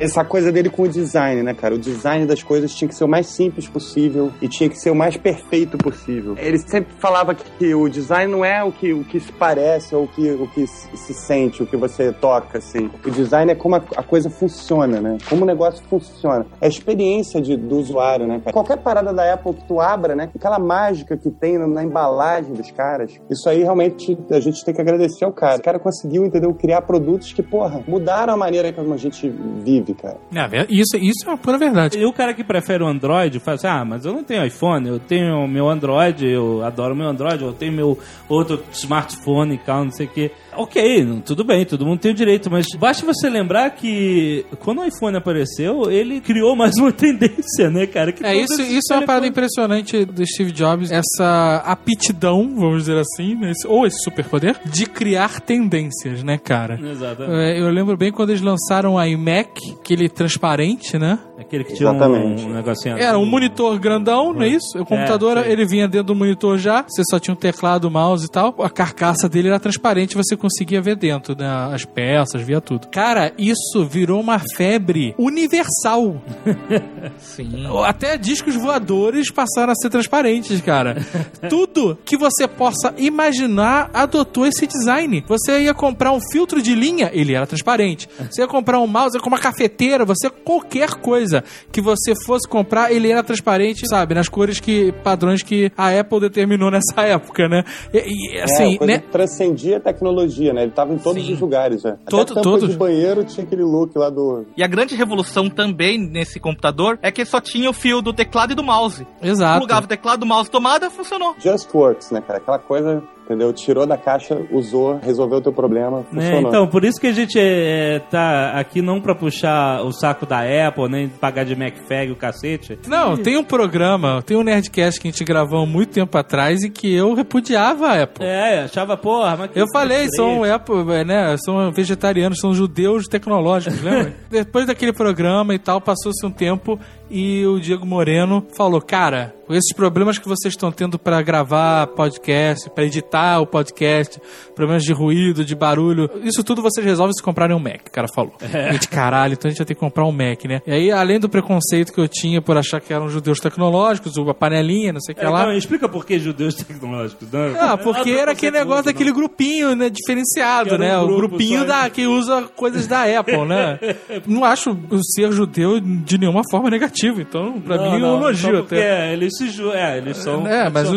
Essa coisa dele com o design, né, cara? O design das coisas tinha que ser o mais simples possível e tinha que ser o mais perfeito possível. Ele sempre falava que o design não é o que, o que se parece ou o que, o que se sente, o que você toca, assim. O design é como a, a coisa funciona, né? Como o negócio funciona. É a experiência de- do usuário, né, cara? Qualquer parada da Apple que tu abra, né? Aquela mágica que tem na, na embalagem dos caras. Isso aí realmente a gente tem que agradecer ao cara. O cara conseguiu, entendeu? Criar produtos que, porra, mudaram a maneira como a gente vive, cara. É, isso, isso é uma pura verdade. E o cara que prefere o Android fala assim: ah, mas eu não tenho iPhone, eu tenho o meu Android, eu adoro o meu Android, eu tenho meu outro smartphone e tal, não sei o quê. Ok, tudo bem, todo mundo tem o direito, mas basta você lembrar que quando o iPhone apareceu, ele criou mais uma tendência, né, cara? Que É, isso, isso é uma parada impressionante do Steve Jobs, essa aptidão, vamos dizer assim, né, esse- ou esse superpoder, de criar tendências, né, cara? Exato. É, Eu lembro bem quando eles lançaram o iMac, aquele transparente, né? Aquele que tinha um, Exatamente. um negocinho. Era um monitor grandão, não é isso? O computador, sei. ele vinha dentro do monitor já, você só tinha um teclado, mouse e tal. A carcaça dele era transparente, você conseguia ver dentro, né? As peças, via tudo. Cara, isso virou uma febre universal. Sim. Até discos voadores passaram a ser transparentes, cara. Tudo que você possa imaginar adotou esse design. Você ia comprar um filtro de linha, ele era transparente. Você ia comprar um mouse com uma cafeteira, você qualquer coisa que você fosse comprar, ele era transparente, sabe, nas cores que padrões que a Apple determinou nessa época, né? E, e, é, assim, coisa né? que transcendia a tecnologia, né? Ele tava em todos Sim. os lugares, né? Até Todo- todos. de banheiro tinha aquele look lá do... E a grande revolução também nesse computador é que só tinha o fio do teclado e do mouse. Exato. Plugava o teclado, o mouse, tomada, funcionou. Just Works, né, cara? Aquela coisa, entendeu? Tirou da caixa, usou, resolveu o teu problema, Né, funcionou. então, por isso que a gente é, tá aqui não pra puxar o saco da Apple, nem pagar de MacFag o cacete. Não, tem um programa, tem um Nerdcast que a gente gravou há muito tempo atrás e que eu repudiava a Apple. É, achava, porra, mas que Eu falei, são Apple, é, né? São vegetarianos, são judeus tecnológicos, lembra? Depois daquele programa e tal, passou-se um tempo e o Diego Moreno falou: Cara, esses problemas que vocês estão tendo pra gravar podcast, pra editar o podcast, problemas de ruído, de barulho, isso tudo vocês resolvem se comprarem um Mac, o cara falou. É. Gente, caralho, então a gente vai ter que comprar um Mac, né? E aí, além do preconceito que eu tinha por achar que eram judeus tecnológicos, a panelinha, não sei o que É, lá. não, explica por que judeus tecnológicos. Não, Ah, porque era aquele negócio daquele grupinho, né, diferenciado, né? um o grupo grupinho só, da, que usa coisas da Apple, né? Não acho o ser judeu de nenhuma forma negativo, então pra mim é um elogio até. Eles, se ju- é, eles são. É, mas o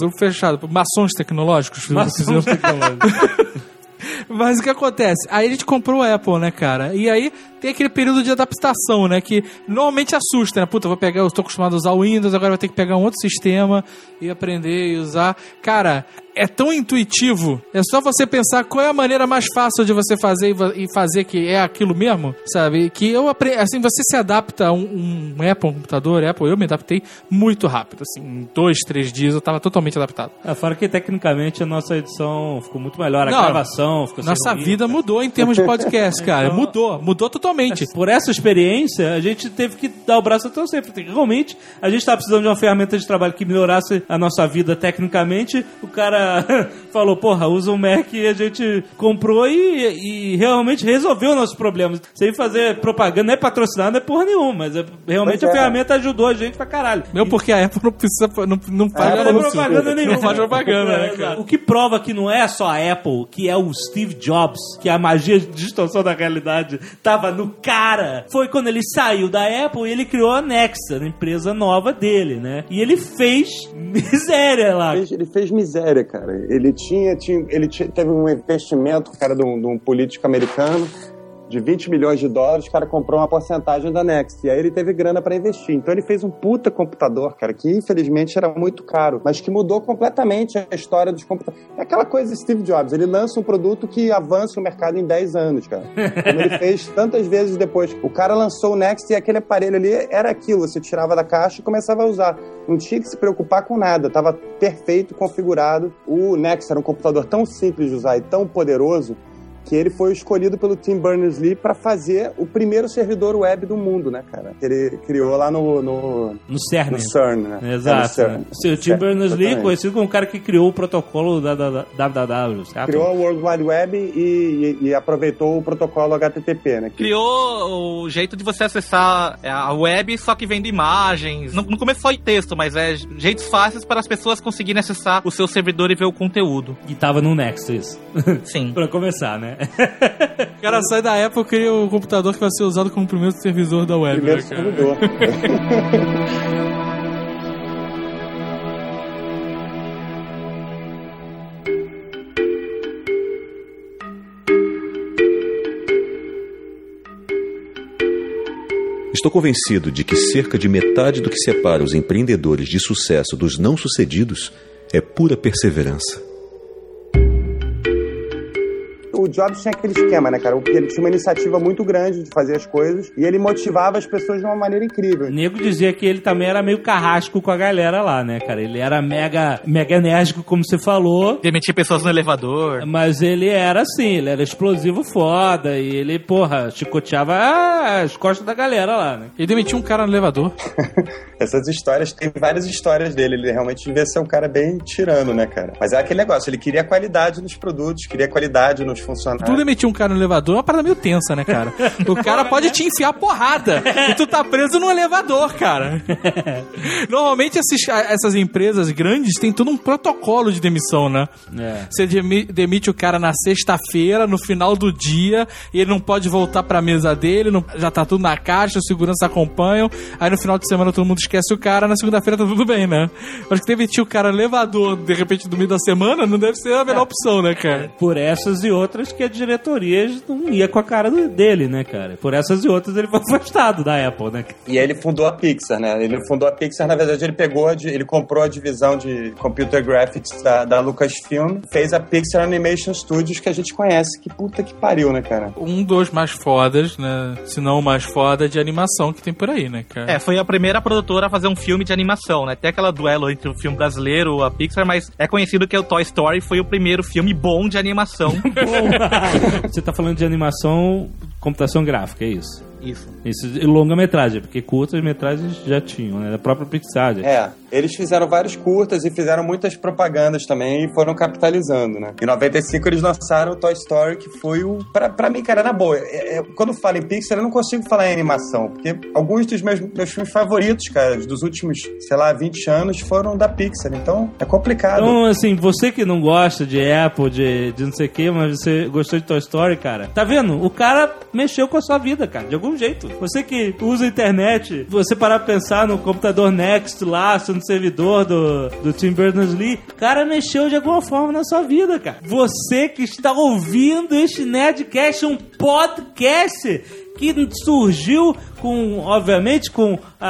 grupo fechado, maçons tecnológicos. maçons tecnológicos. Mas o que acontece? Aí a gente comprou o Apple, né, cara? E aí tem aquele período de adaptação, né? Que normalmente assusta, né? Puta, vou pegar, eu tô acostumado a usar o Windows, agora vou ter que pegar um outro sistema e aprender e usar. Cara, é tão intuitivo. É só você pensar qual é a maneira mais fácil de você fazer e fazer que é aquilo mesmo, sabe? Que eu aprendi. Assim, você se adapta a um, um Apple, um computador, Apple, eu me adaptei muito rápido. Assim, em dois, três dias eu tava totalmente adaptado. É, fora que tecnicamente a nossa edição ficou muito melhor, a Não, gravação ficou Nossa vida mudou em termos de podcast, cara. Então- Mudou, mudou totalmente. Por essa experiência, a gente teve que dar o braço a torcer, porque realmente a gente estava precisando de uma ferramenta de trabalho que melhorasse a nossa vida tecnicamente. O cara falou, porra, usa o Mac e a gente comprou e, e realmente resolveu nossos problemas. Sem fazer propaganda, não é patrocinado, não é porra nenhuma, mas é- realmente Pois a é. ferramenta ajudou a gente pra caralho. Meu, porque a Apple não precisa. Não, não faz Apple Não é não propaganda nenhuma. Não faz propaganda, né, É, cara? O que prova que não é só a Apple, que é o Steve Jobs, que a magia de distorção da realidade tava no cara, foi quando ele saiu da Apple e ele criou a Nexa, a empresa nova dele, né? E ele fez miséria lá. Fez- ele fez miséria, cara. Ele tinha, tinha ele tinha- teve um investimento, cara, de um, de um político americano de 20 milhões de dólares, o cara comprou uma porcentagem da Next. E aí ele teve grana para investir. Então ele fez um puta computador, cara, que infelizmente era muito caro, mas que mudou completamente a história dos computadores. É aquela coisa Steve Jobs, ele lança um produto que avança o mercado em 10 anos, cara. Como ele fez tantas vezes depois. O cara lançou o Next e aquele aparelho ali era aquilo, você tirava da caixa e começava a usar. Não tinha que se preocupar com nada, tava perfeito, configurado. O Next era um computador tão simples de usar e tão poderoso que ele foi escolhido pelo Tim Berners-Lee para fazer o primeiro servidor web do mundo, né, cara? Que ele criou lá no, no, No CERN. no CERN, né? É, no Exato. CERN. né? O Tim CERN, Berners-Lee, conhecido como o cara que criou o protocolo da da- da- www, certo? Criou a World Wide Web e, e- e aproveitou o protocolo HTTP, né? Que Criou o jeito de você acessar é, a web, só que vendo imagens. No, no começo só em texto, mas é jeitos fáceis para as pessoas conseguirem acessar o seu servidor e ver o conteúdo. E tava no Nexus. Sim. pra começar, né? O cara sai da Apple e cria o computador que vai ser usado como primeiro servidor da web. primeiro né, cara? servidor. Estou convencido de que cerca de metade do que separa os empreendedores de sucesso dos não-sucedidos é pura perseverança. O Jobs tinha aquele esquema, né, cara? Ele tinha uma iniciativa muito grande de fazer as coisas e ele motivava as pessoas de uma maneira incrível. O nego dizia que ele também era meio carrasco com a galera lá, né, cara? Ele era mega, mega enérgico, como você falou. Demitir pessoas no elevador. Mas ele era assim, ele era explosivo foda e ele, porra, chicoteava as costas da galera lá, né? Ele demitiu um cara no elevador. Essas histórias, tem várias histórias dele. Ele realmente devia ser um cara bem tirano, né, cara? Mas é aquele negócio, ele queria qualidade nos produtos, queria qualidade nos funcionários. Tu demitir um cara no elevador é uma parada meio tensa, né, cara? O cara pode te enfiar porrada e tu tá preso no elevador, cara. Normalmente esses- essas empresas grandes têm todo um protocolo de demissão, né? É. Você demi- demite o cara na sexta-feira, no final do dia, e ele não pode voltar pra mesa dele, não- já tá tudo na caixa, os seguranças acompanham, aí no final de semana todo mundo esquece o cara, na segunda-feira tá tudo bem, né? Acho que demitir o cara no elevador, de repente, no meio da semana, não deve ser a melhor opção, né, cara? Por essas e outras que a diretoria não ia com a cara dele, né, cara? Por essas e outras ele foi afastado da Apple, né? E aí ele fundou a Pixar, né? Ele fundou a Pixar, na verdade, ele pegou, ele comprou a divisão de computer graphics da, da Lucasfilm, fez a Pixar Animation Studios que a gente conhece. Que puta que pariu, né, cara? Um dos mais fodas, né? Se não o mais foda de animação que tem por aí, né, cara? É, foi a primeira produtora a fazer um filme de animação, né? Tem aquela duelo entre o filme brasileiro e a Pixar, mas é conhecido que o Toy Story foi o primeiro filme bom de animação. Você tá falando de animação, computação gráfica, é isso? Isso. Isso longa-metragem, porque curtas metragens já tinham, né? Da própria Pixar. É, eles fizeram vários curtas e fizeram muitas propagandas também e foram capitalizando, né? Em 95 eles lançaram o Toy Story, que foi o. Pra, pra mim, cara, na boa, é- é- quando falo em Pixar, eu não consigo falar em animação, porque alguns dos meus, meus filmes favoritos, cara, dos últimos, sei lá, 20 anos foram da Pixar, então é complicado. Então, assim, você que não gosta de Apple, de, de não sei o que, mas você gostou de Toy Story, cara, tá vendo? O cara mexeu com a sua vida, cara, de algum jeito. Você que usa a internet, você parar pra pensar no computador Next lá, servidor do, do Tim Berners-Lee, cara mexeu de alguma forma na sua vida, cara. Você que está ouvindo este Nerdcast, um podcast que surgiu com, obviamente, com a-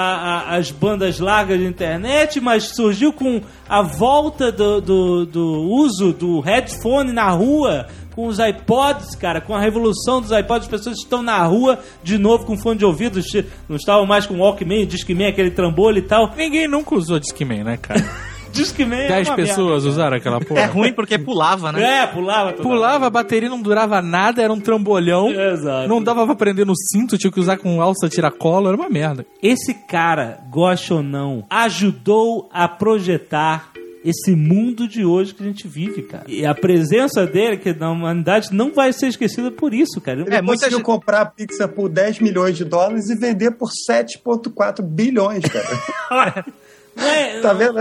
a- as bandas largas de internet, mas surgiu com a volta do, do, do uso do headphone na rua, com os iPods, cara, com a revolução dos iPods, as pessoas estão na rua de novo com fone de ouvido, não estavam mais com Walkman, Discman, aquele trambolho e tal. Ninguém nunca usou Discman, né, cara? Discman é Dez uma pessoas merda. usaram aquela porra. É ruim porque pulava, né? É, pulava. toda Pulava, a bateria não durava nada, era um trambolhão. Exato. Não dava pra prender no cinto, tinha que usar com alça tiracolo, era uma merda. Esse cara, gosta ou não, ajudou a projetar esse mundo de hoje que a gente vive, cara. E a presença dele que na humanidade não vai ser esquecida por isso, cara. Ele É, muita conseguiu gente- comprar a Pixar por 10 milhões de dólares e vender por 7,4 bilhões, cara. Não é- tá vendo?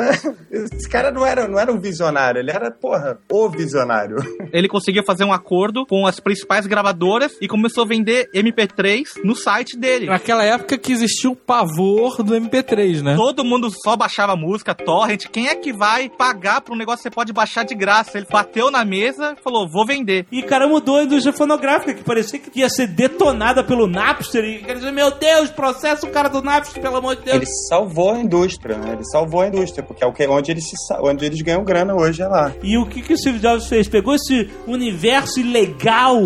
Esse cara não era, não era um visionário, ele era, porra, o visionário. Ele conseguiu fazer um acordo com as principais gravadoras e começou a vender MP3 no site dele. Naquela época que existia o pavor do MP3, né? Todo mundo só baixava música, torrent. Quem é que vai pagar pra um negócio que você pode baixar de graça? Ele bateu na mesa e falou, vou vender. E cara mudou a indústria fonográfica, que parecia que ia ser detonada pelo Napster. E quer dizer, meu Deus, processa o cara do Napster, pelo amor de Deus. Ele salvou a indústria, né? Ele salvou a indústria, porque é o que, onde, eles se, onde eles ganham grana hoje é lá. E o que, que o Steve Jobs fez? Pegou esse universo ilegal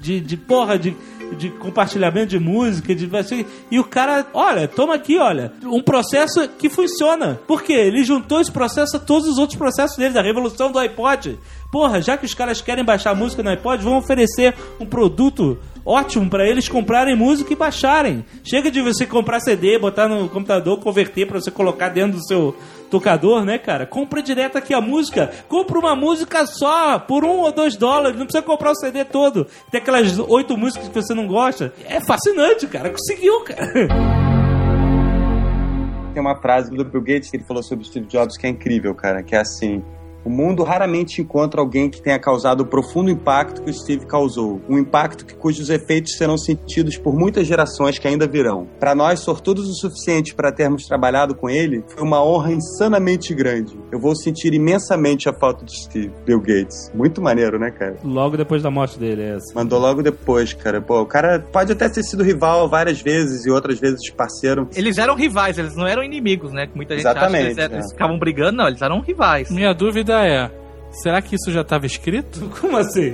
de, de porra, de, de compartilhamento de música, de assim, e o cara, olha, toma aqui, olha, um processo que funciona. Por quê? Ele juntou esse processo a todos os outros processos dele, da revolução do iPod. Porra, já que os caras querem baixar música no iPod, vão oferecer um produto ótimo pra eles comprarem música e baixarem. Chega de você comprar CD, botar no computador, converter pra você colocar dentro do seu tocador, né, cara? Compra direto aqui a música. Compra uma música só, por um ou dois dólares. Não precisa comprar o CD todo. Tem aquelas oito músicas que você não gosta. É fascinante, cara. Conseguiu, cara. Tem uma frase do Bill Gates que ele falou sobre Steve Jobs que é incrível, cara, que é assim: o mundo raramente encontra alguém que tenha causado o profundo impacto que o Steve causou, um impacto que cujos efeitos serão sentidos por muitas gerações que ainda virão. Para nós, sortudos o suficiente para termos trabalhado com ele, foi uma honra insanamente grande. Eu vou sentir imensamente a falta de Steve, Bill Gates. Muito maneiro, né, cara? Logo depois da morte dele, é essa. Mandou logo depois, cara. Pô, o cara pode até ter sido rival várias vezes e outras vezes parceiro. Eles eram rivais, eles não eram inimigos, né? Que muita gente acha que Exatamente, eles, eram- é. eles ficavam brigando, não, eles eram rivais. Minha dúvida é: Será que isso já estava escrito? Como assim?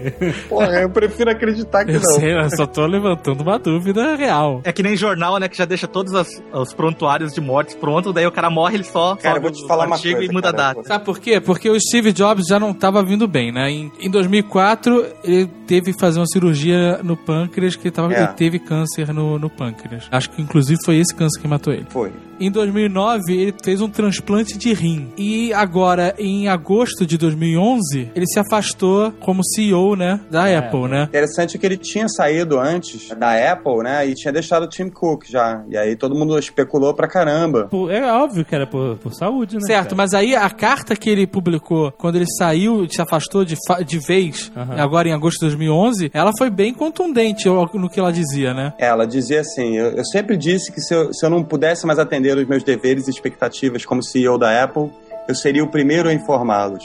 Porra, eu prefiro acreditar que Eu não. sei, eu só tô levantando uma dúvida real. É que nem jornal, né? Que já deixa todos as- os prontuários de mortes prontos, daí o cara morre, ele só Cara, vou te falar uma artigo coisa, e muda cara. a data. Sabe por quê? Porque o Steve Jobs já não estava vindo bem, né? Em, em 2004, ele teve que fazer uma cirurgia no pâncreas, que ele, tava, É. ele teve câncer no, no pâncreas. Acho que inclusive foi esse câncer que matou ele. Foi. Em 2009, ele fez um transplante de rim. E agora, em agosto de 2011, ele se afastou como CEO, né, da Apple, né? Interessante é que ele tinha saído antes da Apple, né? E tinha deixado o Tim Cook já. E aí todo mundo especulou pra caramba. Pô, É óbvio que era por, por saúde, né? Certo, cara? mas aí a carta que ele publicou quando ele saiu, se afastou de, de vez, Aham. agora em agosto de 2011, ela foi bem contundente no que ela dizia, né? Ela dizia assim: eu, eu sempre disse que se eu, se eu não pudesse mais atender os meus deveres e expectativas como CEO da Apple, eu seria o primeiro a informá-los.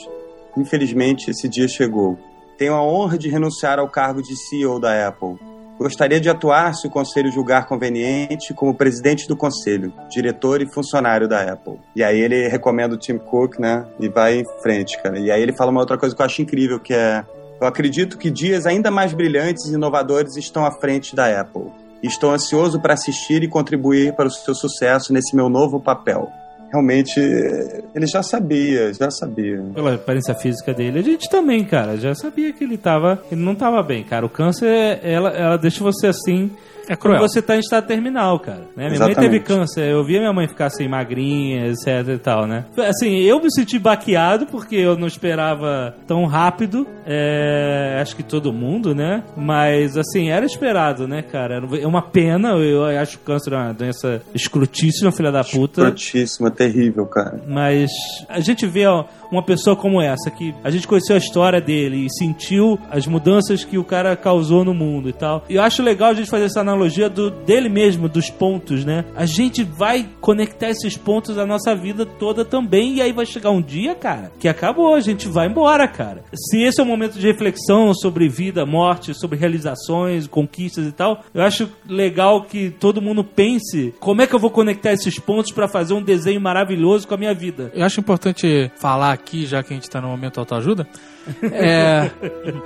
Infelizmente, esse dia chegou. Tenho a honra de renunciar ao cargo de CEO da Apple. Gostaria de atuar, se o conselho julgar conveniente, como presidente do conselho, diretor e funcionário da Apple. E aí ele recomenda o Tim Cook, né? E vai em frente, cara. E aí ele fala uma outra coisa que eu acho incrível, que é eu acredito que dias ainda mais brilhantes e inovadores estão à frente da Apple. Estou ansioso para assistir e contribuir para o seu sucesso nesse meu novo papel. Realmente, ele já sabia, já sabia. Pela aparência física dele, a gente também, cara, já sabia que ele tava. Ele não tava bem, cara. O câncer, ela, ela deixa você assim. É Quando cruel. você tá em estado terminal, cara. Né? Minha mãe teve câncer, eu via minha mãe ficar assim, magrinha, etc e tal, né? Assim, eu me senti baqueado porque eu não esperava tão rápido. É, acho que todo mundo, né? Mas, assim, era esperado, né, cara? É uma pena, eu acho que o câncer é uma doença escrutíssima, filha da puta. Frutíssima, terrível, cara. Mas a gente vê ó, uma pessoa como essa, que a gente conheceu a história dele e sentiu as mudanças que o cara causou no mundo e tal. E eu acho legal a gente fazer essa analogia do, dele mesmo, dos pontos, né? A gente vai conectar esses pontos à nossa vida toda também, e aí vai chegar um dia, cara, que acabou, a gente vai embora, cara. Se esse é um momento de reflexão sobre vida, morte, sobre realizações, conquistas e tal, eu acho legal que todo mundo pense como é que eu vou conectar esses pontos pra fazer um desenho maravilhoso com a minha vida. Eu acho importante falar aqui, já que a gente tá no momento autoajuda, é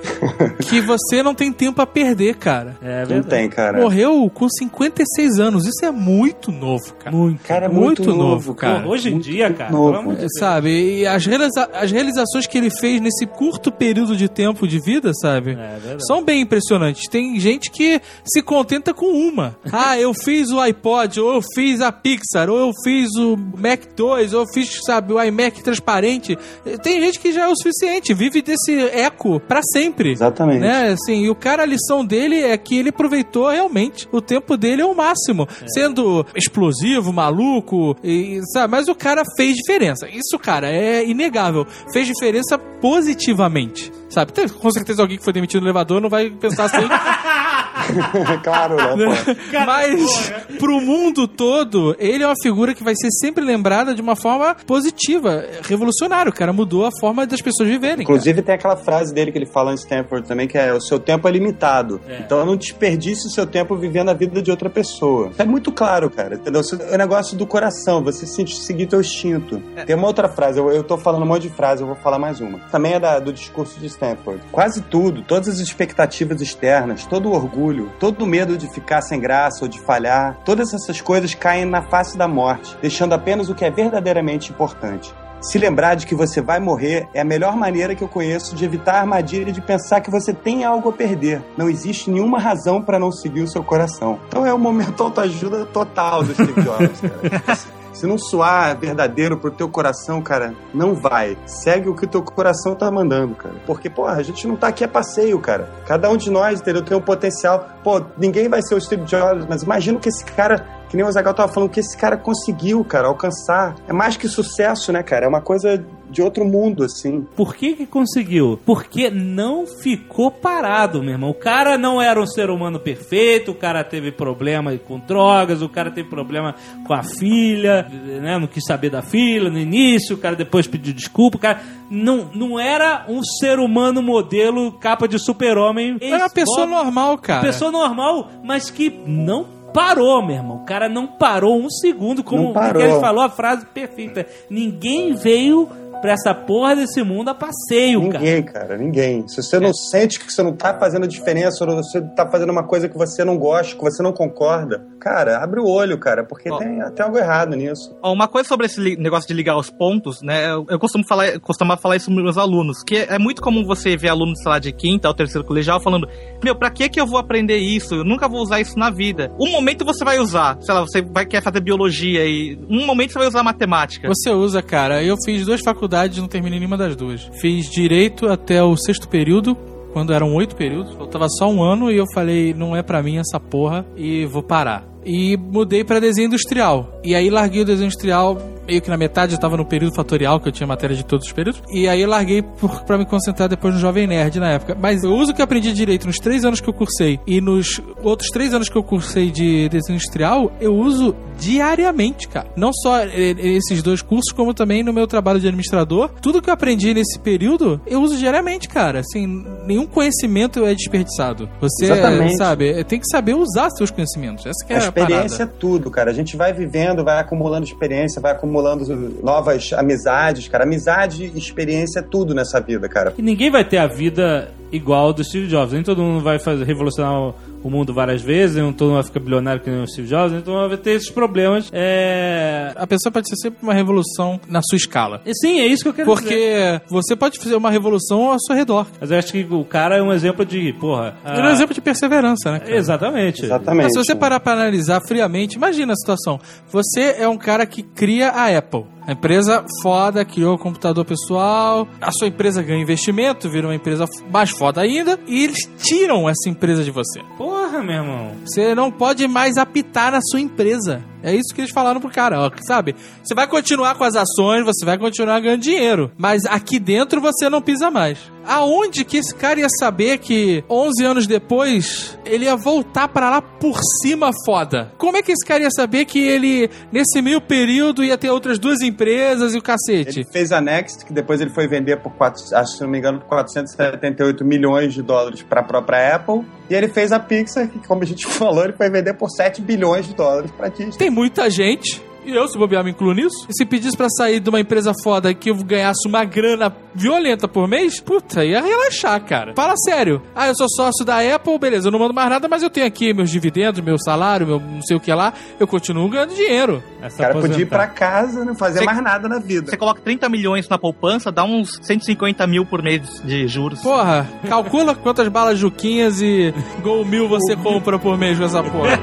que você não tem tempo a perder, cara. É Não verdade. tem, cara. Morreu com 56 anos. Isso é muito novo, cara. Muito. Cara, é muito muito, novo, novo, cara. cara. Hoje em Muito dia, cara, novo. pelo amor de Deus. Sabe? E as, realiza- as realizações que ele fez nesse curto período de tempo de vida, sabe? É verdade. São bem impressionantes. Tem gente que se contenta com uma. Ah, eu fiz o iPod, ou eu fiz a Pixar, ou eu fiz o Mac 2, ou eu fiz, sabe, o iMac transparente. Tem gente que já é o suficiente, vive desse eco pra sempre. Exatamente. Né? Assim, e o cara, a lição dele é que ele aproveitou realmente o tempo dele ao máximo, sendo explosivo, maluco, e, sabe? Mas o cara fez diferença. Isso, cara, é inegável. Fez diferença positivamente. Sabe? Tem, com certeza alguém que foi demitido no elevador não vai pensar assim. claro, né? pô? Mas pro mundo todo, ele é uma figura que vai ser sempre lembrada de uma forma positiva, revolucionária. O cara mudou a forma das pessoas viverem. cara. Inclusive tem aquela frase dele que ele fala em Stanford também, que é o seu tempo é limitado. É. Então não desperdice o seu tempo vivendo a vida de outra pessoa. É muito claro, cara, entendeu? É o negócio do coração, você se- seguir teu instinto. Tem uma outra frase, eu, eu tô falando um monte de frase, eu vou falar mais uma. Também é da- do discurso de Stanford. Quase tudo, todas as expectativas externas, todo o orgulho, todo o medo de ficar sem graça ou de falhar, todas essas coisas caem na face da morte, deixando apenas o que é verdadeiramente importante. Se lembrar de que você vai morrer é a melhor maneira que eu conheço de evitar a armadilha de pensar que você tem algo a perder. Não existe nenhuma razão para não seguir o seu coração. Então é o momento autoajuda total do Steve Jobs, cara. Se não soar verdadeiro pro teu coração, cara, não vai. Segue o que teu coração tá mandando, cara. Porque, porra, a gente não tá aqui a passeio, cara. Cada um de nós, entendeu? Tem um potencial. Pô, ninguém vai ser o Steve Jobs, mas imagina o que esse cara, que nem o Zagal tava falando, que esse cara conseguiu, cara, alcançar. É mais que sucesso, né, cara? É uma coisa de outro mundo, assim. Por que que conseguiu? Porque não ficou parado, meu irmão. O cara não era um ser humano perfeito, o cara teve problema com drogas, o cara teve problema com a filha, né? Não quis saber da filha no início, o cara depois pediu desculpa, o cara não, não era um ser humano modelo capa de super-homem. Era uma pessoa normal, cara. pessoa normal, mas que não parou, meu irmão. O cara não parou um segundo, como. Miguel falou a frase perfeita. Ninguém veio pra essa porra desse mundo a passeio, cara. Ninguém, cara, ninguém. Se você não sente que você não tá fazendo diferença, ou você tá fazendo uma coisa que você não gosta, que você não concorda, cara, abre o olho, cara, porque tem até algo errado nisso. Ó, Uma coisa sobre esse negócio de ligar os pontos, né? Eu, eu costumo falar, costumava falar isso para meus alunos, que é muito comum você ver alunos, sei lá, de quinta ou terceiro colegial falando: Meu, pra que que eu vou aprender isso? Eu nunca vou usar isso na vida. Um momento você vai usar, sei lá, você vai querer fazer biologia e um momento você vai usar matemática. Você usa, cara. Eu fiz duas faculdades e não terminei nenhuma das duas. Fiz direito até o sexto período, quando eram oito períodos. Faltava só um ano e eu falei, não é pra mim essa porra e vou parar. E mudei pra desenho industrial. E aí larguei o desenho industrial meio que na metade, eu tava no período fatorial, que eu tinha matéria de todos os períodos. E aí larguei por, pra me concentrar depois no Jovem Nerd na época. Mas eu uso o que eu aprendi direito nos três anos que eu cursei e nos outros três anos que eu cursei de desenho industrial, eu uso diariamente, cara. Não só eh, esses dois cursos, como também no meu trabalho de administrador. Tudo que eu aprendi nesse período, eu uso diariamente, cara. Assim, nenhum conhecimento é desperdiçado. Você, Exatamente. sabe, tem que saber usar seus conhecimentos. Essa é a, experiência parada. é tudo, cara. A gente vai vivendo, vai acumulando experiência, vai acumulando novas amizades, cara. Amizade e experiência é tudo nessa vida, cara. E ninguém vai ter a vida igual do Steve Jobs. Nem todo mundo vai fazer, revolucionar o, o mundo várias vezes, nem todo mundo vai ficar bilionário que nem o Steve Jobs, então vai ter esses problemas. É... A pessoa pode ser sempre uma revolução na sua escala. E sim, é isso que eu quero Porque dizer. você pode fazer uma revolução ao seu redor. Mas eu acho que o cara é um exemplo de, porra... Ele é um exemplo de perseverança, né? cara? Exatamente. Exatamente. Mas se você parar pra analisar friamente, imagina a situação. Você é um cara que cria a Apple. A empresa foda, criou o computador pessoal, a sua empresa ganha investimento, vira uma empresa mais foda ainda, e eles tiram essa empresa de você. Porra, meu irmão. Você não pode mais apitar na sua empresa. É isso que eles falaram pro cara, ó, sabe? Você vai continuar com as ações, você vai continuar ganhando dinheiro, mas aqui dentro você não pisa mais. Aonde que esse cara ia saber que 11 anos depois ele ia voltar pra lá por cima foda? Como é que esse cara ia saber que ele nesse meio período ia ter outras duas empresas e o cacete? Ele fez a Next, que depois ele foi vender por, quatro, acho, se não me engano, por 478 milhões de dólares para a própria Apple. E ele fez a Pixar, que, como a gente falou, ele foi vender por 7 bilhões de dólares para Disney. Tem muita gente. E eu, se bobear, me incluo nisso. E se pedisse pra sair de uma empresa foda que eu ganhasse uma grana violenta por mês, puta, ia relaxar, cara. Fala sério. Ah, eu sou sócio da Apple, beleza, eu não mando mais nada, mas eu tenho aqui meus dividendos, meu salário, meu não sei o que lá. Eu continuo ganhando dinheiro. Essa O cara podia ir aposentar. pra casa, não fazer Você- mais nada na vida. Você coloca 30 milhões na poupança, dá uns 150 mil por mês de juros. Porra, calcula quantas balas Juquinhas e Gol Mil você compra por mês com essa porra.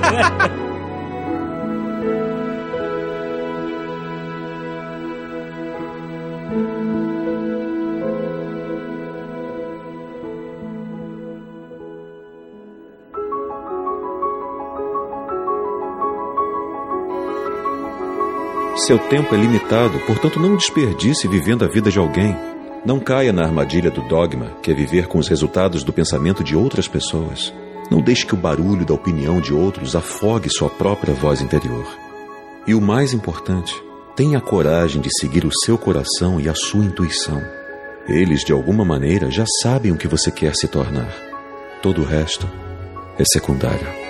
Seu tempo é limitado, portanto não desperdice vivendo a vida de alguém. Não caia na armadilha do dogma, que é viver com os resultados do pensamento de outras pessoas. Não deixe que o barulho da opinião de outros afogue sua própria voz interior. E o mais importante, tenha coragem de seguir o seu coração e a sua intuição. Eles, de alguma maneira, já sabem o que você quer se tornar. Todo o resto é secundário.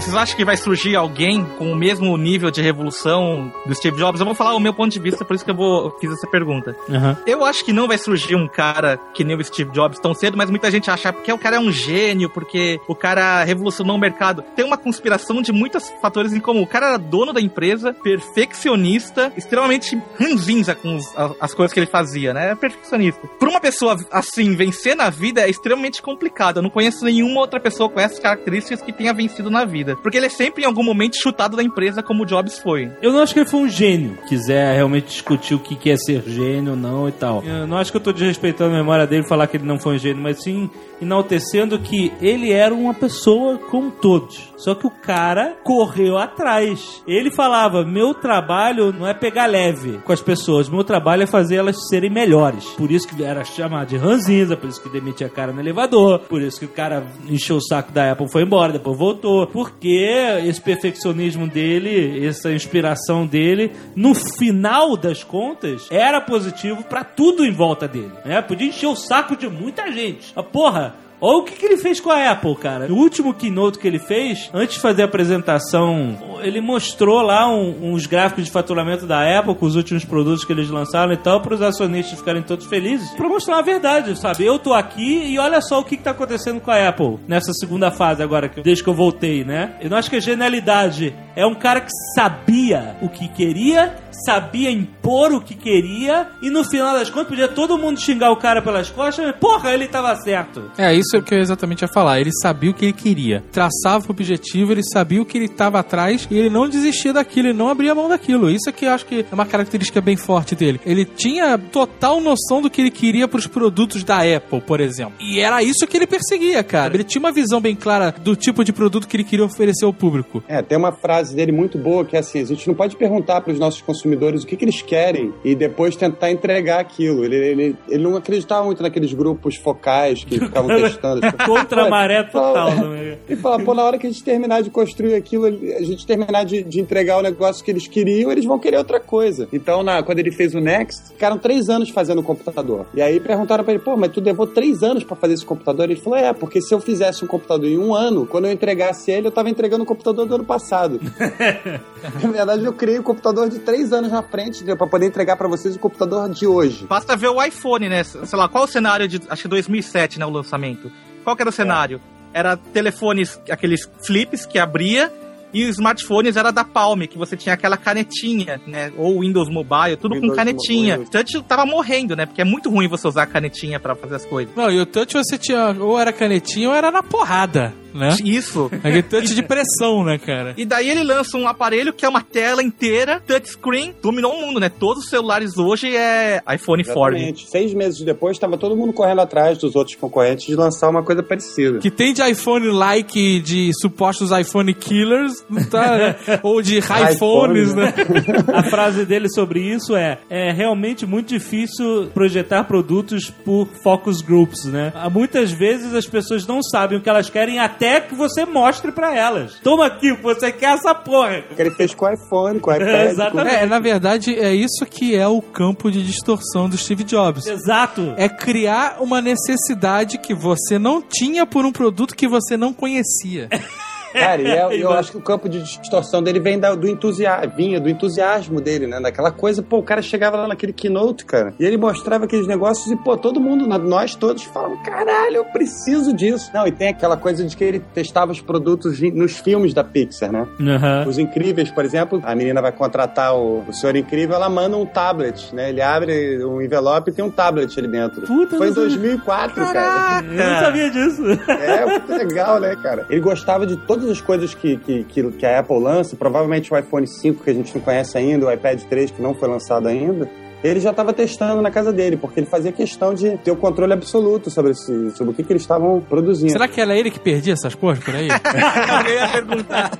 Vocês acham que vai surgir alguém com o mesmo nível de revolução do Steve Jobs? Eu vou falar o meu ponto de vista, por isso que eu vou fiz essa pergunta. Aham. Eu acho que não vai surgir um cara que nem o Steve Jobs tão cedo, mas muita gente acha porque o cara é um gênio, porque o cara revolucionou o mercado. Tem uma conspiração de muitos fatores em comum. O cara era dono da empresa, perfeccionista, extremamente ranzinza com os- as coisas que ele fazia, né? É perfeccionista. Por uma pessoa assim vencer na vida é extremamente complicado. Eu não conheço nenhuma outra pessoa com essas características que tenha vencido na vida. Porque ele é sempre em algum momento chutado da empresa como o Jobs foi. Eu não acho que ele foi um gênio. Quiser realmente discutir o que é ser gênio ou não e tal. Eu não acho que eu tô desrespeitando a memória dele falar que ele não foi um gênio, mas sim enaltecendo que ele era uma pessoa como todos. Só que o cara correu atrás. Ele falava: meu trabalho não é pegar leve com as pessoas, meu trabalho é fazer elas serem melhores. Por isso que era chamado de ranzinza, por isso que demitia a cara no elevador, por isso que o cara encheu o saco da Apple foi embora, depois voltou. Porque esse perfeccionismo dele, essa inspiração dele, no final das contas, era positivo pra tudo em volta dele. Né? Podia encher o saco de muita gente. Ah, porra, Ou o que, que ele fez com a Apple, cara? No último keynote que ele fez, antes de fazer a apresentação, ele mostrou lá um- uns gráficos de faturamento da Apple com os últimos produtos que eles lançaram e tal, para os acionistas ficarem todos felizes, pra mostrar a verdade, sabe? Eu tô aqui e olha só o que, que tá acontecendo com a Apple nessa segunda fase agora, desde que eu voltei, né? Eu acho que a genialidade é um cara que sabia o que queria, sabia impor o que queria, e no final das contas podia todo mundo xingar o cara pelas costas, mas porra, ele tava certo. É, isso é o que eu exatamente ia falar. Ele sabia o que ele queria. Traçava o objetivo, ele sabia o que ele estava atrás e ele não desistia daquilo, ele não abria mão daquilo. Isso é que eu acho que é uma característica bem forte dele. Ele tinha total noção do que ele queria para os produtos da Apple, por exemplo. E era isso que ele perseguia, cara. Ele tinha uma visão bem clara do tipo de produto que ele queria oferecer ao público. É, tem uma frase dele muito boa que é assim: a gente não pode perguntar para os nossos consumidores o que, que eles querem e depois tentar entregar aquilo. Ele, ele, ele não acreditava muito naqueles grupos focais que ficavam testando. Contra a maré total. Né? E fala, pô, na hora que a gente terminar de construir aquilo, a gente terminar de, de entregar o negócio que eles queriam, eles vão querer outra coisa. Então, na, quando ele fez o Next, ficaram três anos fazendo o computador. E aí perguntaram pra ele, pô, mas tu levou três anos pra fazer esse computador? Ele falou, é, porque se eu fizesse um computador em um ano, quando eu entregasse ele, eu tava entregando o computador do ano passado. na verdade, eu criei o computador de três anos na frente, pra poder entregar pra vocês o computador de hoje. Basta ver o iPhone, né? Sei lá, qual o cenário de. Acho que 2007, né? O lançamento. Qual que era o cenário? Era telefones, aqueles flips que abria. E os smartphones era da Palm, que você tinha aquela canetinha, né? Ou Windows Mobile, tudo com Windows canetinha. Mo- O touch tava morrendo, né? Porque é muito ruim você usar a canetinha pra fazer as coisas. Não, e o touch você tinha ou era canetinha ou era na porrada, né? Isso. Aquele touch de pressão, né, cara? E daí ele lança um aparelho que é uma tela inteira, touchscreen, dominou o mundo, né? Todos os celulares hoje é iPhone 4. Exatamente. Seis meses depois, estava todo mundo correndo atrás dos outros concorrentes de lançar uma coisa parecida. Que tem de iPhone-like, de supostos iPhone killers, não tá, né? Ou de iPhones, né? A frase dele sobre isso é: é realmente muito difícil projetar produtos por focus groups, né? Muitas vezes as pessoas não sabem o que elas querem até que você mostre pra elas. Toma aqui, você quer essa porra. Que ele fez com o iPhone, com o iPad. Exatamente. É, na verdade, é isso que é o campo de distorção do Steve Jobs. Exato. É criar uma necessidade que você não tinha por um produto que você não conhecia. Cara, e é- eu acho que o campo de distorção dele vem da- do entusiasmo, vinha do entusiasmo dele, né? Daquela coisa, pô, o cara chegava lá naquele keynote, cara, e ele mostrava aqueles negócios e, pô, todo mundo, nós todos falavam, caralho, eu preciso disso. Não, e tem aquela coisa de que ele testava os produtos nos filmes da Pixar, né? Aham. Os Incríveis, por exemplo, a menina vai contratar o, o Senhor Incrível, ela manda um tablet, né? Ele abre um envelope e tem um tablet ali dentro. Puta, Foi em não sabia. 2004, cara. Eu não sabia disso. É, muito legal, né, cara? Ele gostava de todas as coisas que, que, que, que a Apple lança, provavelmente o iPhone 5, que a gente não conhece ainda, o iPad 3, que não foi lançado ainda. Ele já estava testando na casa dele, porque ele fazia questão de ter o controle absoluto sobre, esse, sobre o que, que eles estavam produzindo. Será que era ele que perdia essas porras por aí? Eu ia perguntar.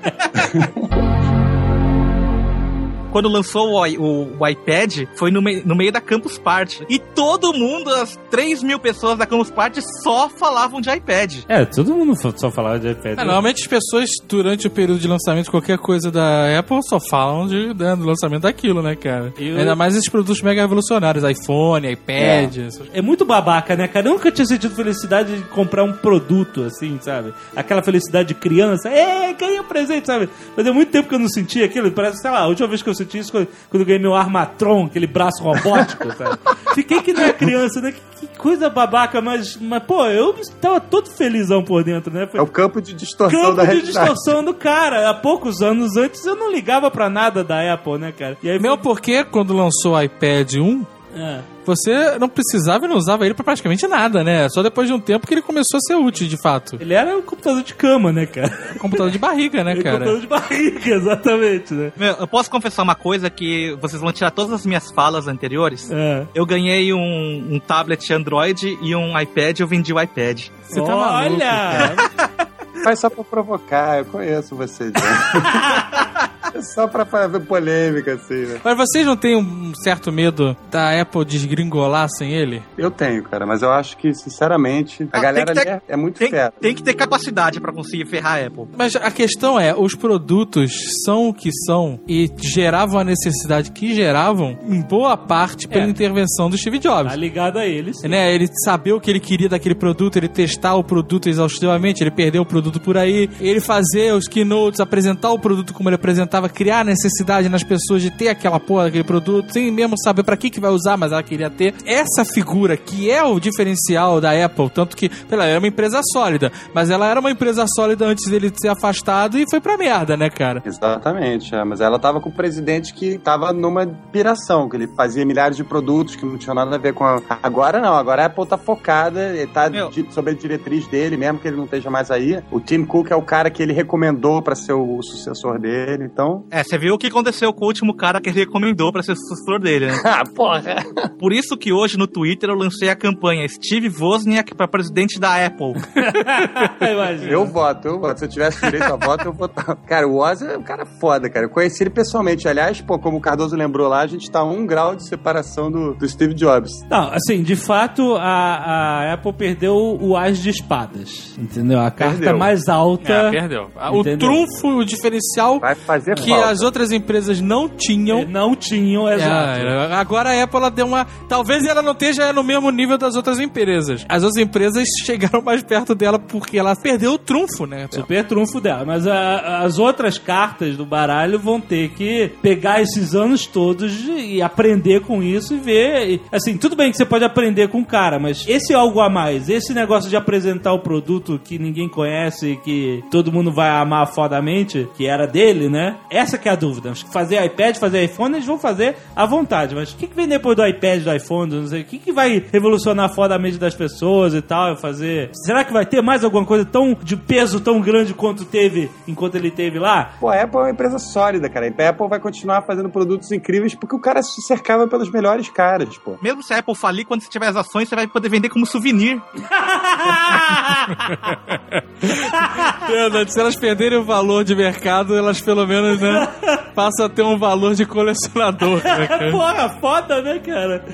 Quando lançou o, o- o iPad, foi no, mei- no meio da Campus Party. E todo mundo, as 3 mil pessoas da Campus Party, só falavam de iPad. É, todo mundo só falava de iPad. É, normalmente as pessoas, durante o período de lançamento de qualquer coisa da Apple, só falam de, né, do lançamento daquilo, né, cara? Eu- Ainda mais esses produtos mega revolucionários, iPhone, iPad. essas- É muito babaca, né, cara? Eu nunca tinha sentido felicidade de comprar um produto, assim, sabe? Aquela felicidade de criança. É, ganhei um presente, sabe? Fazia muito tempo que eu não sentia aquilo. Parece, sei lá, a última vez que eu senti isso quando, quando eu ganhei meu Armatron, aquele braço robótico, sabe? Fiquei que não é criança, né? Que, que coisa babaca, mas, mas, pô, eu tava todo felizão por dentro, né? Foi É o campo de distorção campo da de realidade. distorção do cara. Há poucos anos antes eu não ligava pra nada da Apple, né, cara? E aí Mesmo porque quando lançou o iPad 1, É. você não precisava e não usava ele pra praticamente nada, né? Só depois de um tempo que ele começou a ser útil, de fato. Ele era um computador de cama, né, cara? Computador de barriga, né, cara? computador de barriga, exatamente, né? Meu, eu posso confessar uma coisa que vocês vão tirar todas as minhas falas anteriores. É. Eu ganhei um, um tablet Android e um iPad, eu vendi o iPad. Você tá maluco, Olha! Faz só pra provocar, eu conheço você, John. Só pra fazer polêmica, assim, né? Mas vocês não têm um certo medo da Apple desgringolar sem ele? Eu tenho, cara, mas eu acho que, sinceramente, a Ah, galera tem que ter- ali é, é muito Tem, fera. tem que ter capacidade pra conseguir ferrar a Apple. Mas a questão é, os produtos são o que são e geravam a necessidade que geravam, em boa parte, pela É. intervenção do Steve Jobs. Tá ligado a eles. Né, ele saber o que ele queria daquele produto, ele testar o produto exaustivamente, ele perdeu o produto por aí, ele fazer os keynotes, apresentar o produto como ele apresentava, criar necessidade nas pessoas de ter aquela porra daquele produto, sem mesmo saber pra que que vai usar, mas ela queria ter. Essa figura que é o diferencial da Apple, tanto que ela era uma empresa sólida, mas ela era uma empresa sólida antes dele ser afastado e foi pra merda, né, cara? Exatamente, é, mas ela tava com o presidente que tava numa piração, que ele fazia milhares de produtos que não tinham nada a ver com a... Agora não, agora a Apple tá focada, tá Meu. sob a diretriz dele, mesmo que ele não esteja mais aí. O Tim Cook é o cara que ele recomendou pra ser o sucessor dele, então... É, você viu o que aconteceu com o último cara que ele recomendou pra ser sucessor dele, né? Ah, porra! Por isso que hoje no Twitter eu lancei a campanha Steve Wozniak pra presidente da Apple. Imagina. Eu voto, eu voto. Se eu tivesse direito a voto, eu votava. Cara, o Oz é um cara foda, cara. Eu conheci ele pessoalmente. Aliás, pô, como o Cardoso lembrou lá, a gente tá a um grau de separação do, do Steve Jobs. Não, assim, de fato, a, a Apple perdeu o as de espadas. Entendeu? A carta Perdeu. mais alta. É, perdeu. O Entendeu? trunfo, o diferencial Vai fazer que falta. as outras empresas não tinham. Não tinham, exato. É, agora a Apple ela deu uma. Talvez ela não esteja no mesmo nível das outras empresas. As outras empresas chegaram mais perto dela porque ela perdeu o trunfo, né? Super trunfo dela. Mas a- as outras cartas do baralho vão ter que pegar esses anos todos e aprender com isso e ver. e, Assim, tudo bem que você pode aprender com o cara, mas esse algo a mais, esse negócio de apresentar o produto que ninguém conhece, que todo mundo vai amar fodamente, que era dele, né? Essa que é a dúvida. Acho que Fazer iPad, fazer iPhone, eles vão fazer à vontade. Mas o que, que vem depois do iPad, do iPhone, do não sei o que, que vai revolucionar fodamente das pessoas e tal? Fazer. Será que vai ter mais alguma coisa tão de peso tão grande quanto teve enquanto ele teve lá? Pô, a Apple é uma empresa sólida, cara. A Apple vai continuar fazendo produtos incríveis porque o cara se cercava pelos melhores caras, pô. Mesmo se a Apple falir, quando você tiver as ações, você vai poder vender como souvenir. Verdade, se elas perderem o valor de mercado, elas pelo menos, né, passam a ter um valor de colecionador, né, cara? Porra, foda, né, cara?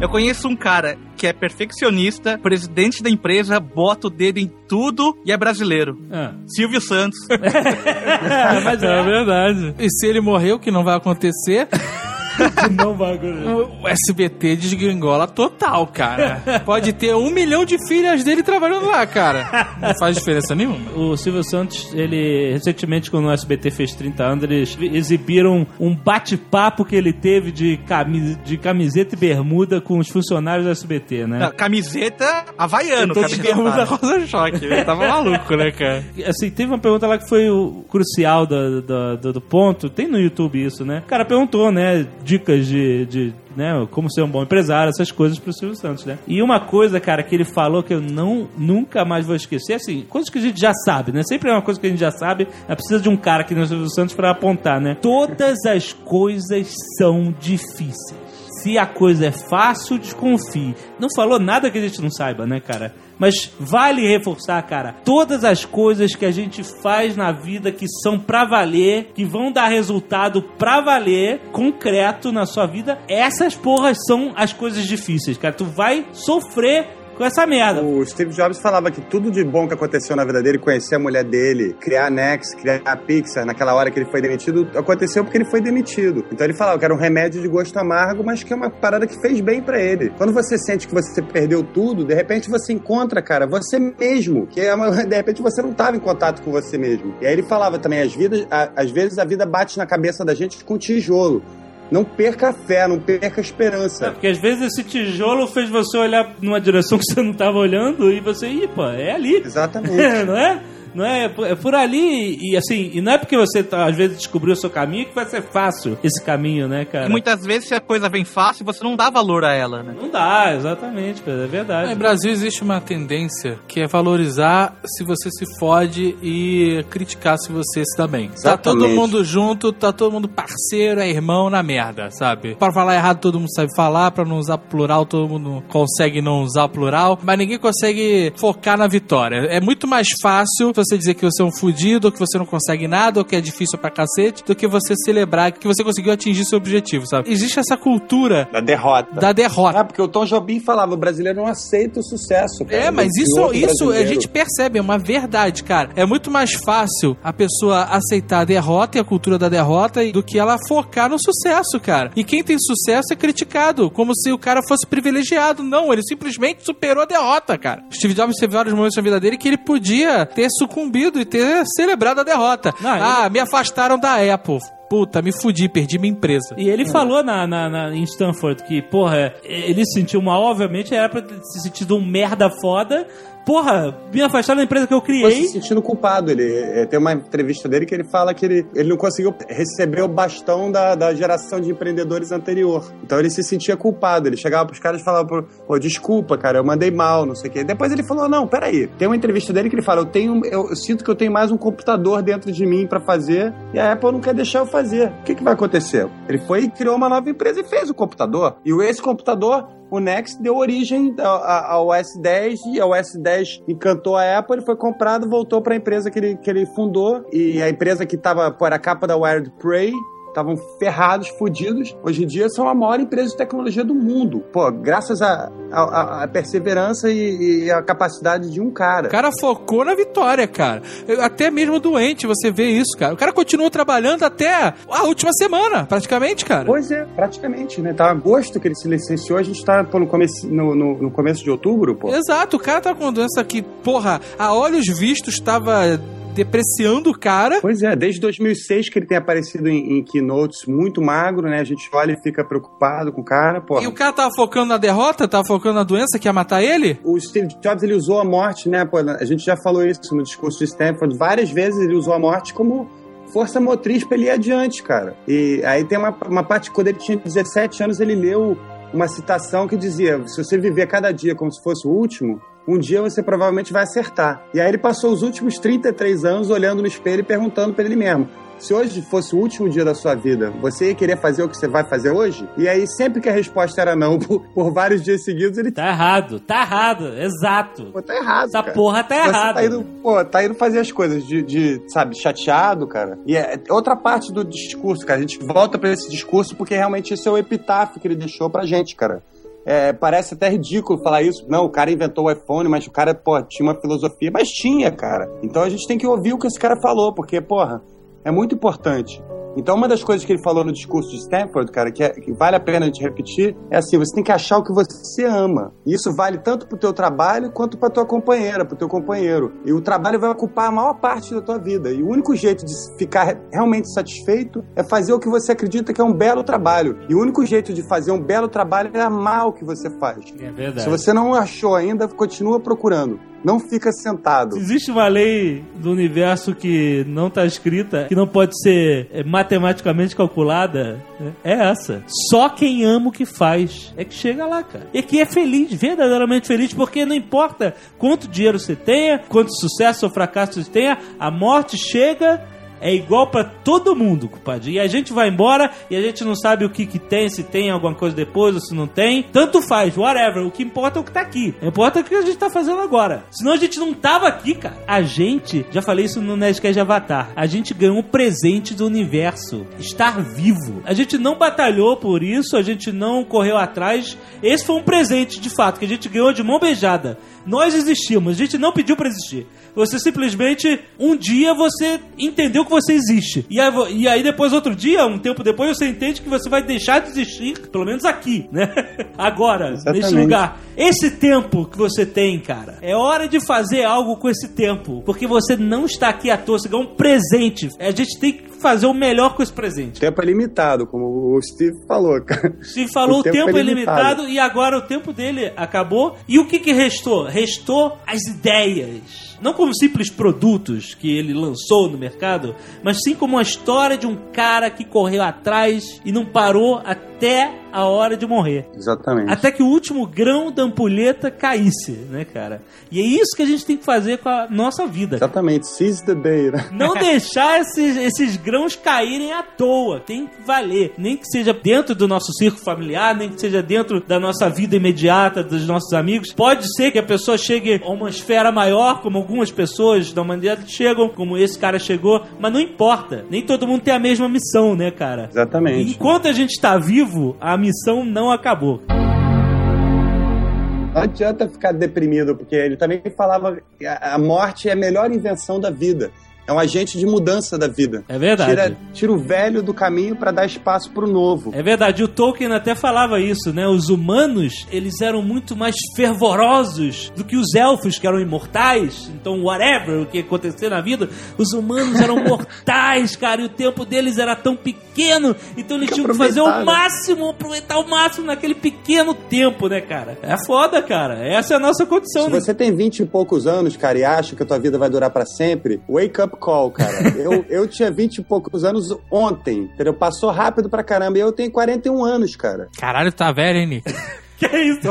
Eu conheço um cara que é perfeccionista, presidente da empresa, bota o dedo em tudo e é brasileiro. Ah. Silvio Santos. mas É é, verdade. E se ele morrer, o que não vai acontecer, não bagulho. o SBT desgringola total, cara. Pode ter um milhão de filhas dele trabalhando lá, cara. Não faz diferença nenhuma. O Silvio Santos, ele recentemente, quando o SBT fez 30 anos, eles exibiram um bate-papo que ele teve de, cami- de camiseta e bermuda com os funcionários do SBT, né? Não, camiseta havaiano. De camiseta bermuda rosa choque. Ele tava maluco, né, cara? Assim, teve uma pergunta lá que foi o crucial do, do, do- do ponto. Tem no YouTube isso, né? O cara perguntou, né? Dicas de, de né, como ser um bom empresário, essas coisas pro Silvio Santos, né? E uma coisa, cara, que ele falou que eu não nunca mais vou esquecer, assim, coisas que a gente já sabe, né? Sempre é uma coisa que a gente já sabe, mas precisa de um cara aqui no Silvio Santos pra apontar, né? Todas as coisas são difíceis. Se a coisa é fácil, desconfie. Não falou nada que a gente não saiba, né, cara? Mas vale reforçar, cara, todas as coisas que a gente faz na vida que são pra valer, que vão dar resultado pra valer, concreto na sua vida, essas porras são as coisas difíceis, cara. Tu vai sofrer com essa merda. O Steve Jobs falava que tudo de bom que aconteceu na vida dele, conhecer a mulher dele, criar a Nex, criar a Pixar, naquela hora que ele foi demitido, aconteceu porque ele foi demitido. Então ele falava que era um remédio de gosto amargo, mas que é uma parada que fez bem pra ele. Quando você sente que você perdeu tudo, de repente você encontra, cara, você mesmo, que é uma- de repente você não estava em contato com você mesmo. E aí ele falava também, às, vidas, a- às vezes a vida bate na cabeça da gente com tijolo. Não perca a fé, não perca a esperança. Porque às vezes esse tijolo fez você olhar numa direção que você não tava olhando e você, ih, pô, é ali. Exatamente. não é? Não é? É por ali e assim, e não é porque você tá, às vezes descobriu o seu caminho que vai ser fácil esse caminho, né, cara? E muitas vezes, se a coisa vem fácil, você não dá valor a ela, né? Não dá, exatamente, é verdade. No Brasil existe uma tendência que é valorizar se você se fode e criticar se você se dá bem. Tá todo Exatamente. mundo junto, tá todo mundo parceiro, é irmão na merda, sabe? Pra falar errado todo mundo sabe falar, pra não usar plural todo mundo consegue não usar plural, mas ninguém consegue focar na vitória. É muito mais fácil você dizer que você é um fudido, ou que você não consegue nada, ou que é difícil pra cacete, do que você celebrar que você conseguiu atingir seu objetivo, sabe? Existe essa cultura Da derrota. da derrota. Ah, porque o Tom Jobim falava, o brasileiro não aceita o sucesso. Cara. É, mas isso, isso a gente percebe, é uma verdade, cara. É muito mais fácil a pessoa aceitar a derrota e a cultura da derrota do que ela focar no sucesso, cara. E quem tem sucesso é criticado, como se o cara fosse privilegiado. Não, ele simplesmente superou a derrota, cara. Steve Jobs teve vários momentos na vida dele que ele podia ter sucumbido e ter celebrado a derrota. Não, ah, me afastaram da Apple. Puta, me fudi, perdi minha empresa. E ele falou na, na, na- em Stanford que, porra, ele se sentiu mal, obviamente, era pra ter se sentido um merda foda. Porra, me afastar da empresa que eu criei. se sentindo culpado. Ele é, tem uma entrevista dele que ele fala que ele, ele não conseguiu receber o bastão da, da geração de empreendedores anterior. Então ele se sentia culpado. Ele chegava pros caras e falava, pô, desculpa, cara, eu mandei mal, não sei o quê. Depois ele falou, não, peraí. Tem uma entrevista dele que ele fala, eu tenho, eu, eu sinto que eu tenho mais um computador dentro de mim pra fazer e a Apple não quer deixar eu fazer. O que, que vai acontecer? Ele foi e criou uma nova empresa e fez o computador. E esse computador o Next deu origem ao, ao S10 e o S10 encantou a Apple, ele foi comprado, voltou para a empresa que ele, que ele fundou e a empresa que estava por a capa da Wired Prey estavam ferrados, fodidos. Hoje em dia são a maior empresa de tecnologia do mundo. Pô, graças à a, a, a perseverança e, a capacidade de um cara. O cara focou na vitória, cara. Até mesmo doente você vê isso, cara. O cara continuou trabalhando até a última semana, praticamente, cara. Pois é, praticamente, né? Tá agosto que ele se licenciou, a gente tá pô, no, começo, no, no, no começo de outubro, pô. Exato, o cara tá com uma doença que, porra, a olhos vistos estava depreciando o cara. Pois é, desde 2006 que ele tem aparecido em, em keynotes muito magro, né? A gente olha e fica preocupado com o cara, pô. E o cara tava focando na derrota, tava focando na doença que ia matar ele? O Steve Jobs ele usou a morte, né? Pô, a gente já falou isso no discurso de Stanford várias vezes. Ele usou a morte como força motriz para ele ir adiante, cara. E aí tem uma, uma parte quando ele tinha 17 anos ele leu uma citação que dizia: se você viver cada dia como se fosse o último, um dia você provavelmente vai acertar. E aí ele passou os últimos 33 anos olhando no espelho e perguntando para ele mesmo: se hoje fosse o último dia da sua vida, você ia querer fazer o que você vai fazer hoje? E aí, sempre que a resposta era não, por, por vários dias seguidos, ele Tá errado, tá errado, exato. Pô, tá errado. Essa cara. porra tá Você errada. tá indo, pô, tá indo fazer as coisas de, de, sabe, chateado, cara. E é outra parte do discurso, cara. A gente volta pra esse discurso porque realmente esse é o epitáfio que ele deixou pra gente, cara. É, parece até ridículo falar isso. Não, o cara inventou o iPhone, mas o cara, pô, tinha uma filosofia. Mas tinha, cara. Então a gente tem que ouvir o que esse cara falou, porque, porra, é muito importante. Então, uma das coisas que ele falou no discurso de Stanford, cara, que, é- que vale a pena a gente repetir, é assim: você tem que achar o que você ama. E isso vale tanto pro teu trabalho quanto pra tua companheira, pro teu companheiro. E o trabalho vai ocupar a maior parte da tua vida. E o único jeito de ficar realmente satisfeito é fazer o que você acredita que é um belo trabalho. E o único jeito de fazer um belo trabalho é amar o que você faz. É verdade. Se você não achou ainda, continua procurando. Não fica sentado. Existe uma lei do universo que não tá escrita, que não pode ser é, matematicamente calculada, né? é essa. Só quem ama o que faz é que chega lá, cara. E que é feliz, verdadeiramente feliz, porque não importa quanto dinheiro você tenha, quanto sucesso ou fracasso você tenha, a morte chega é igual pra todo mundo, compadre. E a gente vai embora e a gente não sabe o que que tem, se tem alguma coisa depois ou se não tem. Tanto faz, whatever. O que importa é o que tá aqui. O que importa é o que a gente tá fazendo agora. Senão a gente não tava aqui, cara. A gente, já falei isso no Nerdcast Avatar, a gente ganhou um presente do universo. Estar vivo. A gente não batalhou por isso, a gente não correu atrás. Esse foi um presente, de fato, que a gente ganhou de mão beijada. Nós existimos, a gente não pediu pra existir. Você simplesmente, um dia você entendeu que você existe. E aí, e aí depois, outro dia, um tempo depois, você entende que você vai deixar de existir, pelo menos aqui, né? Agora, nesse Exatamente. lugar. Esse tempo que você tem, cara, é hora de fazer algo com esse tempo. Porque você não está aqui à toa, você ganhou um presente. A gente tem que fazer o melhor com esse presente. O tempo é limitado, como o Steve falou, cara. Se falou o tempo, é limitado e agora o tempo dele acabou. E o que, que restou? Restou as ideias. Não como simples produtos que ele lançou no mercado, mas sim como uma história de um cara que correu atrás e não parou até a hora de morrer. Exatamente. Até que o último grão da ampulheta caísse, né, cara? E é isso que a gente tem que fazer com a nossa vida. Exatamente. Seize the day, né? Não deixar esses, esses grãos caírem à toa. Tem que valer. Nem que seja dentro do nosso círculo familiar, nem que seja dentro da nossa vida imediata, dos nossos amigos. Pode ser que a pessoa chegue a uma esfera maior, como algumas pessoas da humanidade chegam, como esse cara chegou, mas não importa. Nem todo mundo tem a mesma missão, né, cara? Exatamente. Enquanto a gente está vivo, a missão não acabou. Não adianta ficar deprimido, porque ele também falava que a a morte é a melhor invenção da vida. É um agente de mudança da vida. É verdade. Tira, tira o velho do caminho para dar espaço pro novo. É verdade, o Tolkien até falava isso, né? Os humanos, eles eram muito mais fervorosos do que os elfos, que eram imortais. Então, whatever o que acontecer na vida, os humanos eram mortais, cara, e o tempo deles era tão pequeno, então eles que tinham que fazer o máximo, aproveitar o máximo naquele pequeno tempo, né, cara? É foda, cara. Essa é a nossa condição, Se né? você tem 20 e poucos anos, cara, e acha que a tua vida vai durar pra sempre, wake up call, cara. eu, eu tinha 20 e poucos anos ontem, entendeu? Passou rápido pra caramba. E eu tenho 41 anos, cara. Caralho, tá velho, hein, Nick? Que é isso.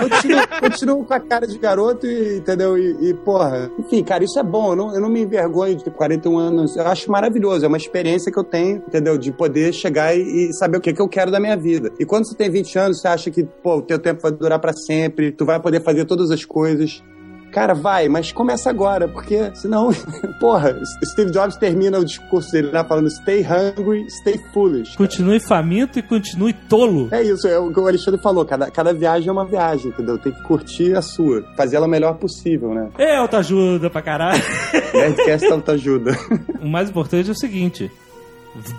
Continuo, continuo com a cara de garoto, e, entendeu? E, e, porra, enfim, cara, isso é bom. Eu não, eu não me envergonho de ter 41 anos. Eu acho maravilhoso. É uma experiência que eu tenho, entendeu? De poder chegar e, e saber o que, que eu quero da minha vida. E quando você tem 20 anos, você acha que, pô, o teu tempo vai durar pra sempre, tu vai poder fazer todas as coisas. Cara, vai, mas começa agora, porque senão, porra, Steve Jobs termina o discurso dele lá falando stay hungry, stay foolish. Continue faminto e continue tolo. É isso, é o que o Alexandre falou, cada, cada viagem é uma viagem, entendeu? Tem que curtir a sua, fazer ela o melhor possível, né? É, autoajuda pra caralho. Nerdcast autoajuda. O mais importante é o seguinte: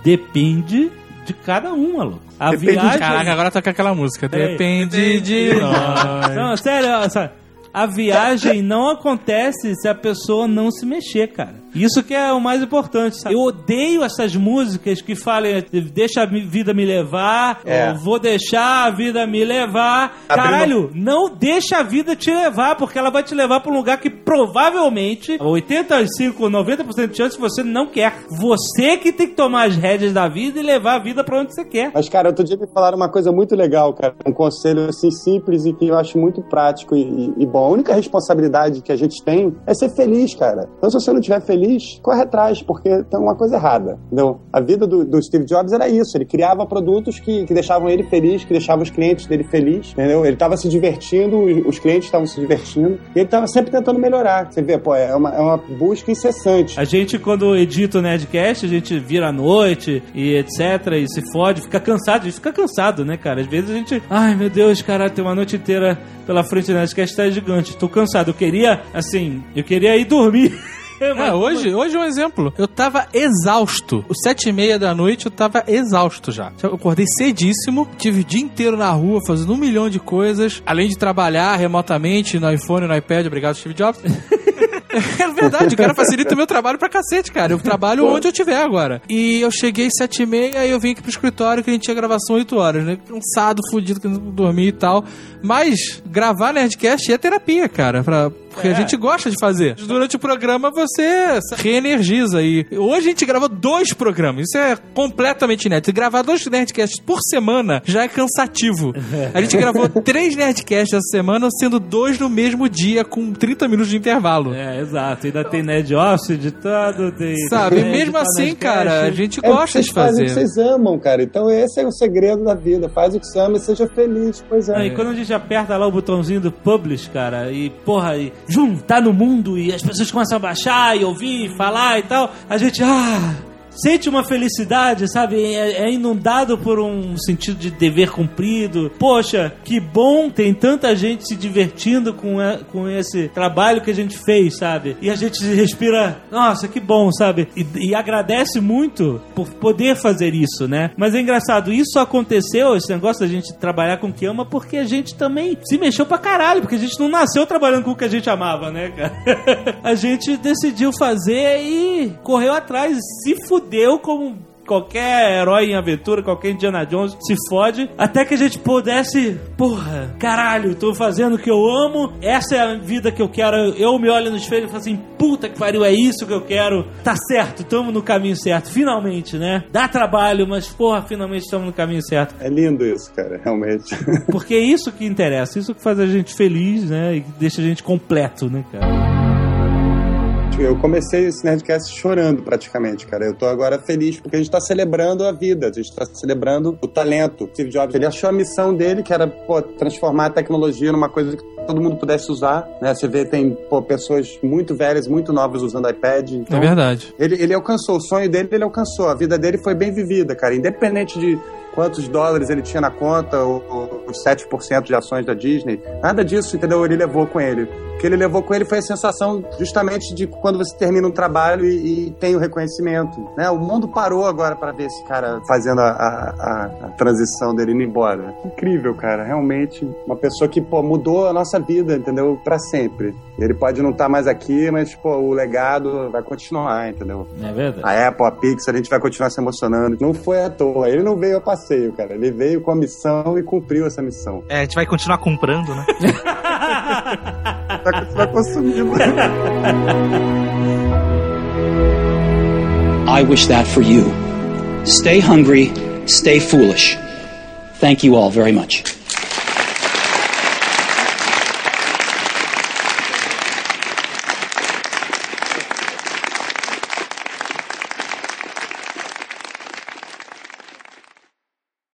depende de cada um, maluco. A Depende de viagem. Caraca, agora toca aquela música. Peraí. Depende de nós. Não, sério, só. A viagem não acontece se a pessoa não se mexer, cara. Isso que é o mais importante, sabe? Eu odeio essas músicas que falam deixa a vida me levar, É. ou vou deixar a vida me levar. Abrindo- Caralho, não deixa a vida te levar, porque ela vai te levar pra um lugar que provavelmente 85, 90% de chance você não quer. Você que tem que tomar as rédeas da vida e levar a vida pra onde você quer. Mas, cara, outro dia me falaram uma coisa muito legal, cara. Um conselho, assim, simples e que eu acho muito prático e, e- e bom. A única responsabilidade que a gente tem é ser feliz, cara. Então, se você não estiver feliz, corre atrás, porque tem uma coisa errada, entendeu? A vida do, do Steve Jobs era isso. Ele criava produtos que, que deixavam ele feliz, que deixavam os clientes dele felizes, entendeu? Ele estava se divertindo, os, os clientes estavam se divertindo. E ele estava sempre tentando melhorar. Você vê, pô, é uma, é uma busca incessante. A gente, quando edita o Nerdcast, a gente vira à noite e etc. e se fode, fica cansado. A gente fica cansado, né, cara? Às vezes a gente. Ai, meu Deus, cara, tem uma noite inteira pela frente do Nerdcast, tá gigante. Tô cansado. Eu queria, assim, eu queria ir dormir. É, hoje, hoje é um exemplo. Eu tava exausto. Os sete e meia da noite eu tava exausto já. Eu acordei cedíssimo, tive o dia inteiro na rua fazendo um milhão de coisas, além de trabalhar remotamente no iPhone, no iPad. Obrigado, Steve Jobs. É verdade, o cara facilita o meu trabalho pra cacete, cara. Eu trabalho onde eu tiver agora. E eu cheguei sete e meia e eu vim aqui pro escritório que a gente tinha gravação oito horas, né? Cansado, fudido, querendo dormir e tal. Mas gravar Nerdcast é terapia, cara. Pra, porque a gente gosta de fazer. Durante o programa você reenergiza. E hoje a gente gravou dois programas. Isso é completamente inédito. Gravar dois Nerdcasts por semana já é cansativo. A gente gravou três Nerdcasts essa semana, sendo dois no mesmo dia, com 30 minutos de intervalo. É, exato. Ainda tem Nerd Office editado, tem. Sabe? Mesmo assim, cara, a gente É, gosta vocês de fazem o que fazer. vocês amam, cara. Então esse é o segredo da vida. Faz o que você ama e seja feliz. Pois Ah, é. e quando a gente aperta lá o botãozinho do Publish, cara, e porra, e jum, tá no mundo e as pessoas começam a baixar e ouvir, e falar e tal, a gente, ah, sente uma felicidade, sabe? É, é inundado por um sentido de dever cumprido. Poxa, que bom, tem tanta gente se divertindo com, a- com esse trabalho que a gente fez, sabe? E a gente respira, nossa, que bom, sabe? E, e agradece muito por poder fazer isso, né? Mas é engraçado, isso aconteceu, esse negócio da gente trabalhar com o que ama, porque a gente também se mexeu pra caralho, porque a gente não nasceu trabalhando com o que a gente amava, né, cara? a gente decidiu fazer e correu atrás, se fudeu como qualquer herói em aventura, qualquer Indiana Jones se fode, até que a gente pudesse, porra, caralho, tô fazendo o que eu amo, essa é a vida que eu quero. Eu me olho no espelho e falo assim, puta que pariu, é isso que eu quero. Tá certo, tamo no caminho certo, finalmente, né? Dá trabalho, mas porra, finalmente estamos no caminho certo. É lindo isso, cara, realmente. Porque é isso que interessa, isso que faz a gente feliz, né? E deixa a gente completo, né, cara? Eu comecei esse Nerdcast chorando praticamente, cara. Eu tô agora feliz porque a gente tá celebrando a vida, a gente tá celebrando o talento. Steve Jobs, ele achou a missão dele, que era pô, transformar a tecnologia numa coisa que todo mundo pudesse usar, né? Você vê, tem pô, pessoas muito velhas, muito novas usando iPad. Então, É verdade. Ele, ele alcançou, o sonho dele ele alcançou. A vida dele foi bem vivida, cara. Independente de quantos dólares ele tinha na conta, os 7% de ações da Disney, nada disso, entendeu? Ele levou com ele. O que ele levou com ele foi a sensação justamente de quando você termina um trabalho e, e tem o reconhecimento. Né? O mundo parou agora para ver esse cara fazendo a, a, a, transição dele indo embora. Incrível, cara. Realmente, uma pessoa que pô, mudou a nossa vida, entendeu? Para sempre. Ele pode não estar mais aqui, mas pô, o legado vai continuar, entendeu? É verdade. A Apple, a Pixar, a gente vai continuar se emocionando. Não foi à toa. Ele não veio a passeio, cara. Ele veio com a missão e cumpriu essa missão. É, a gente vai continuar comprando, né? Vai continuar consumindo. I wish that for you. Stay hungry, stay foolish. Thank you all very much.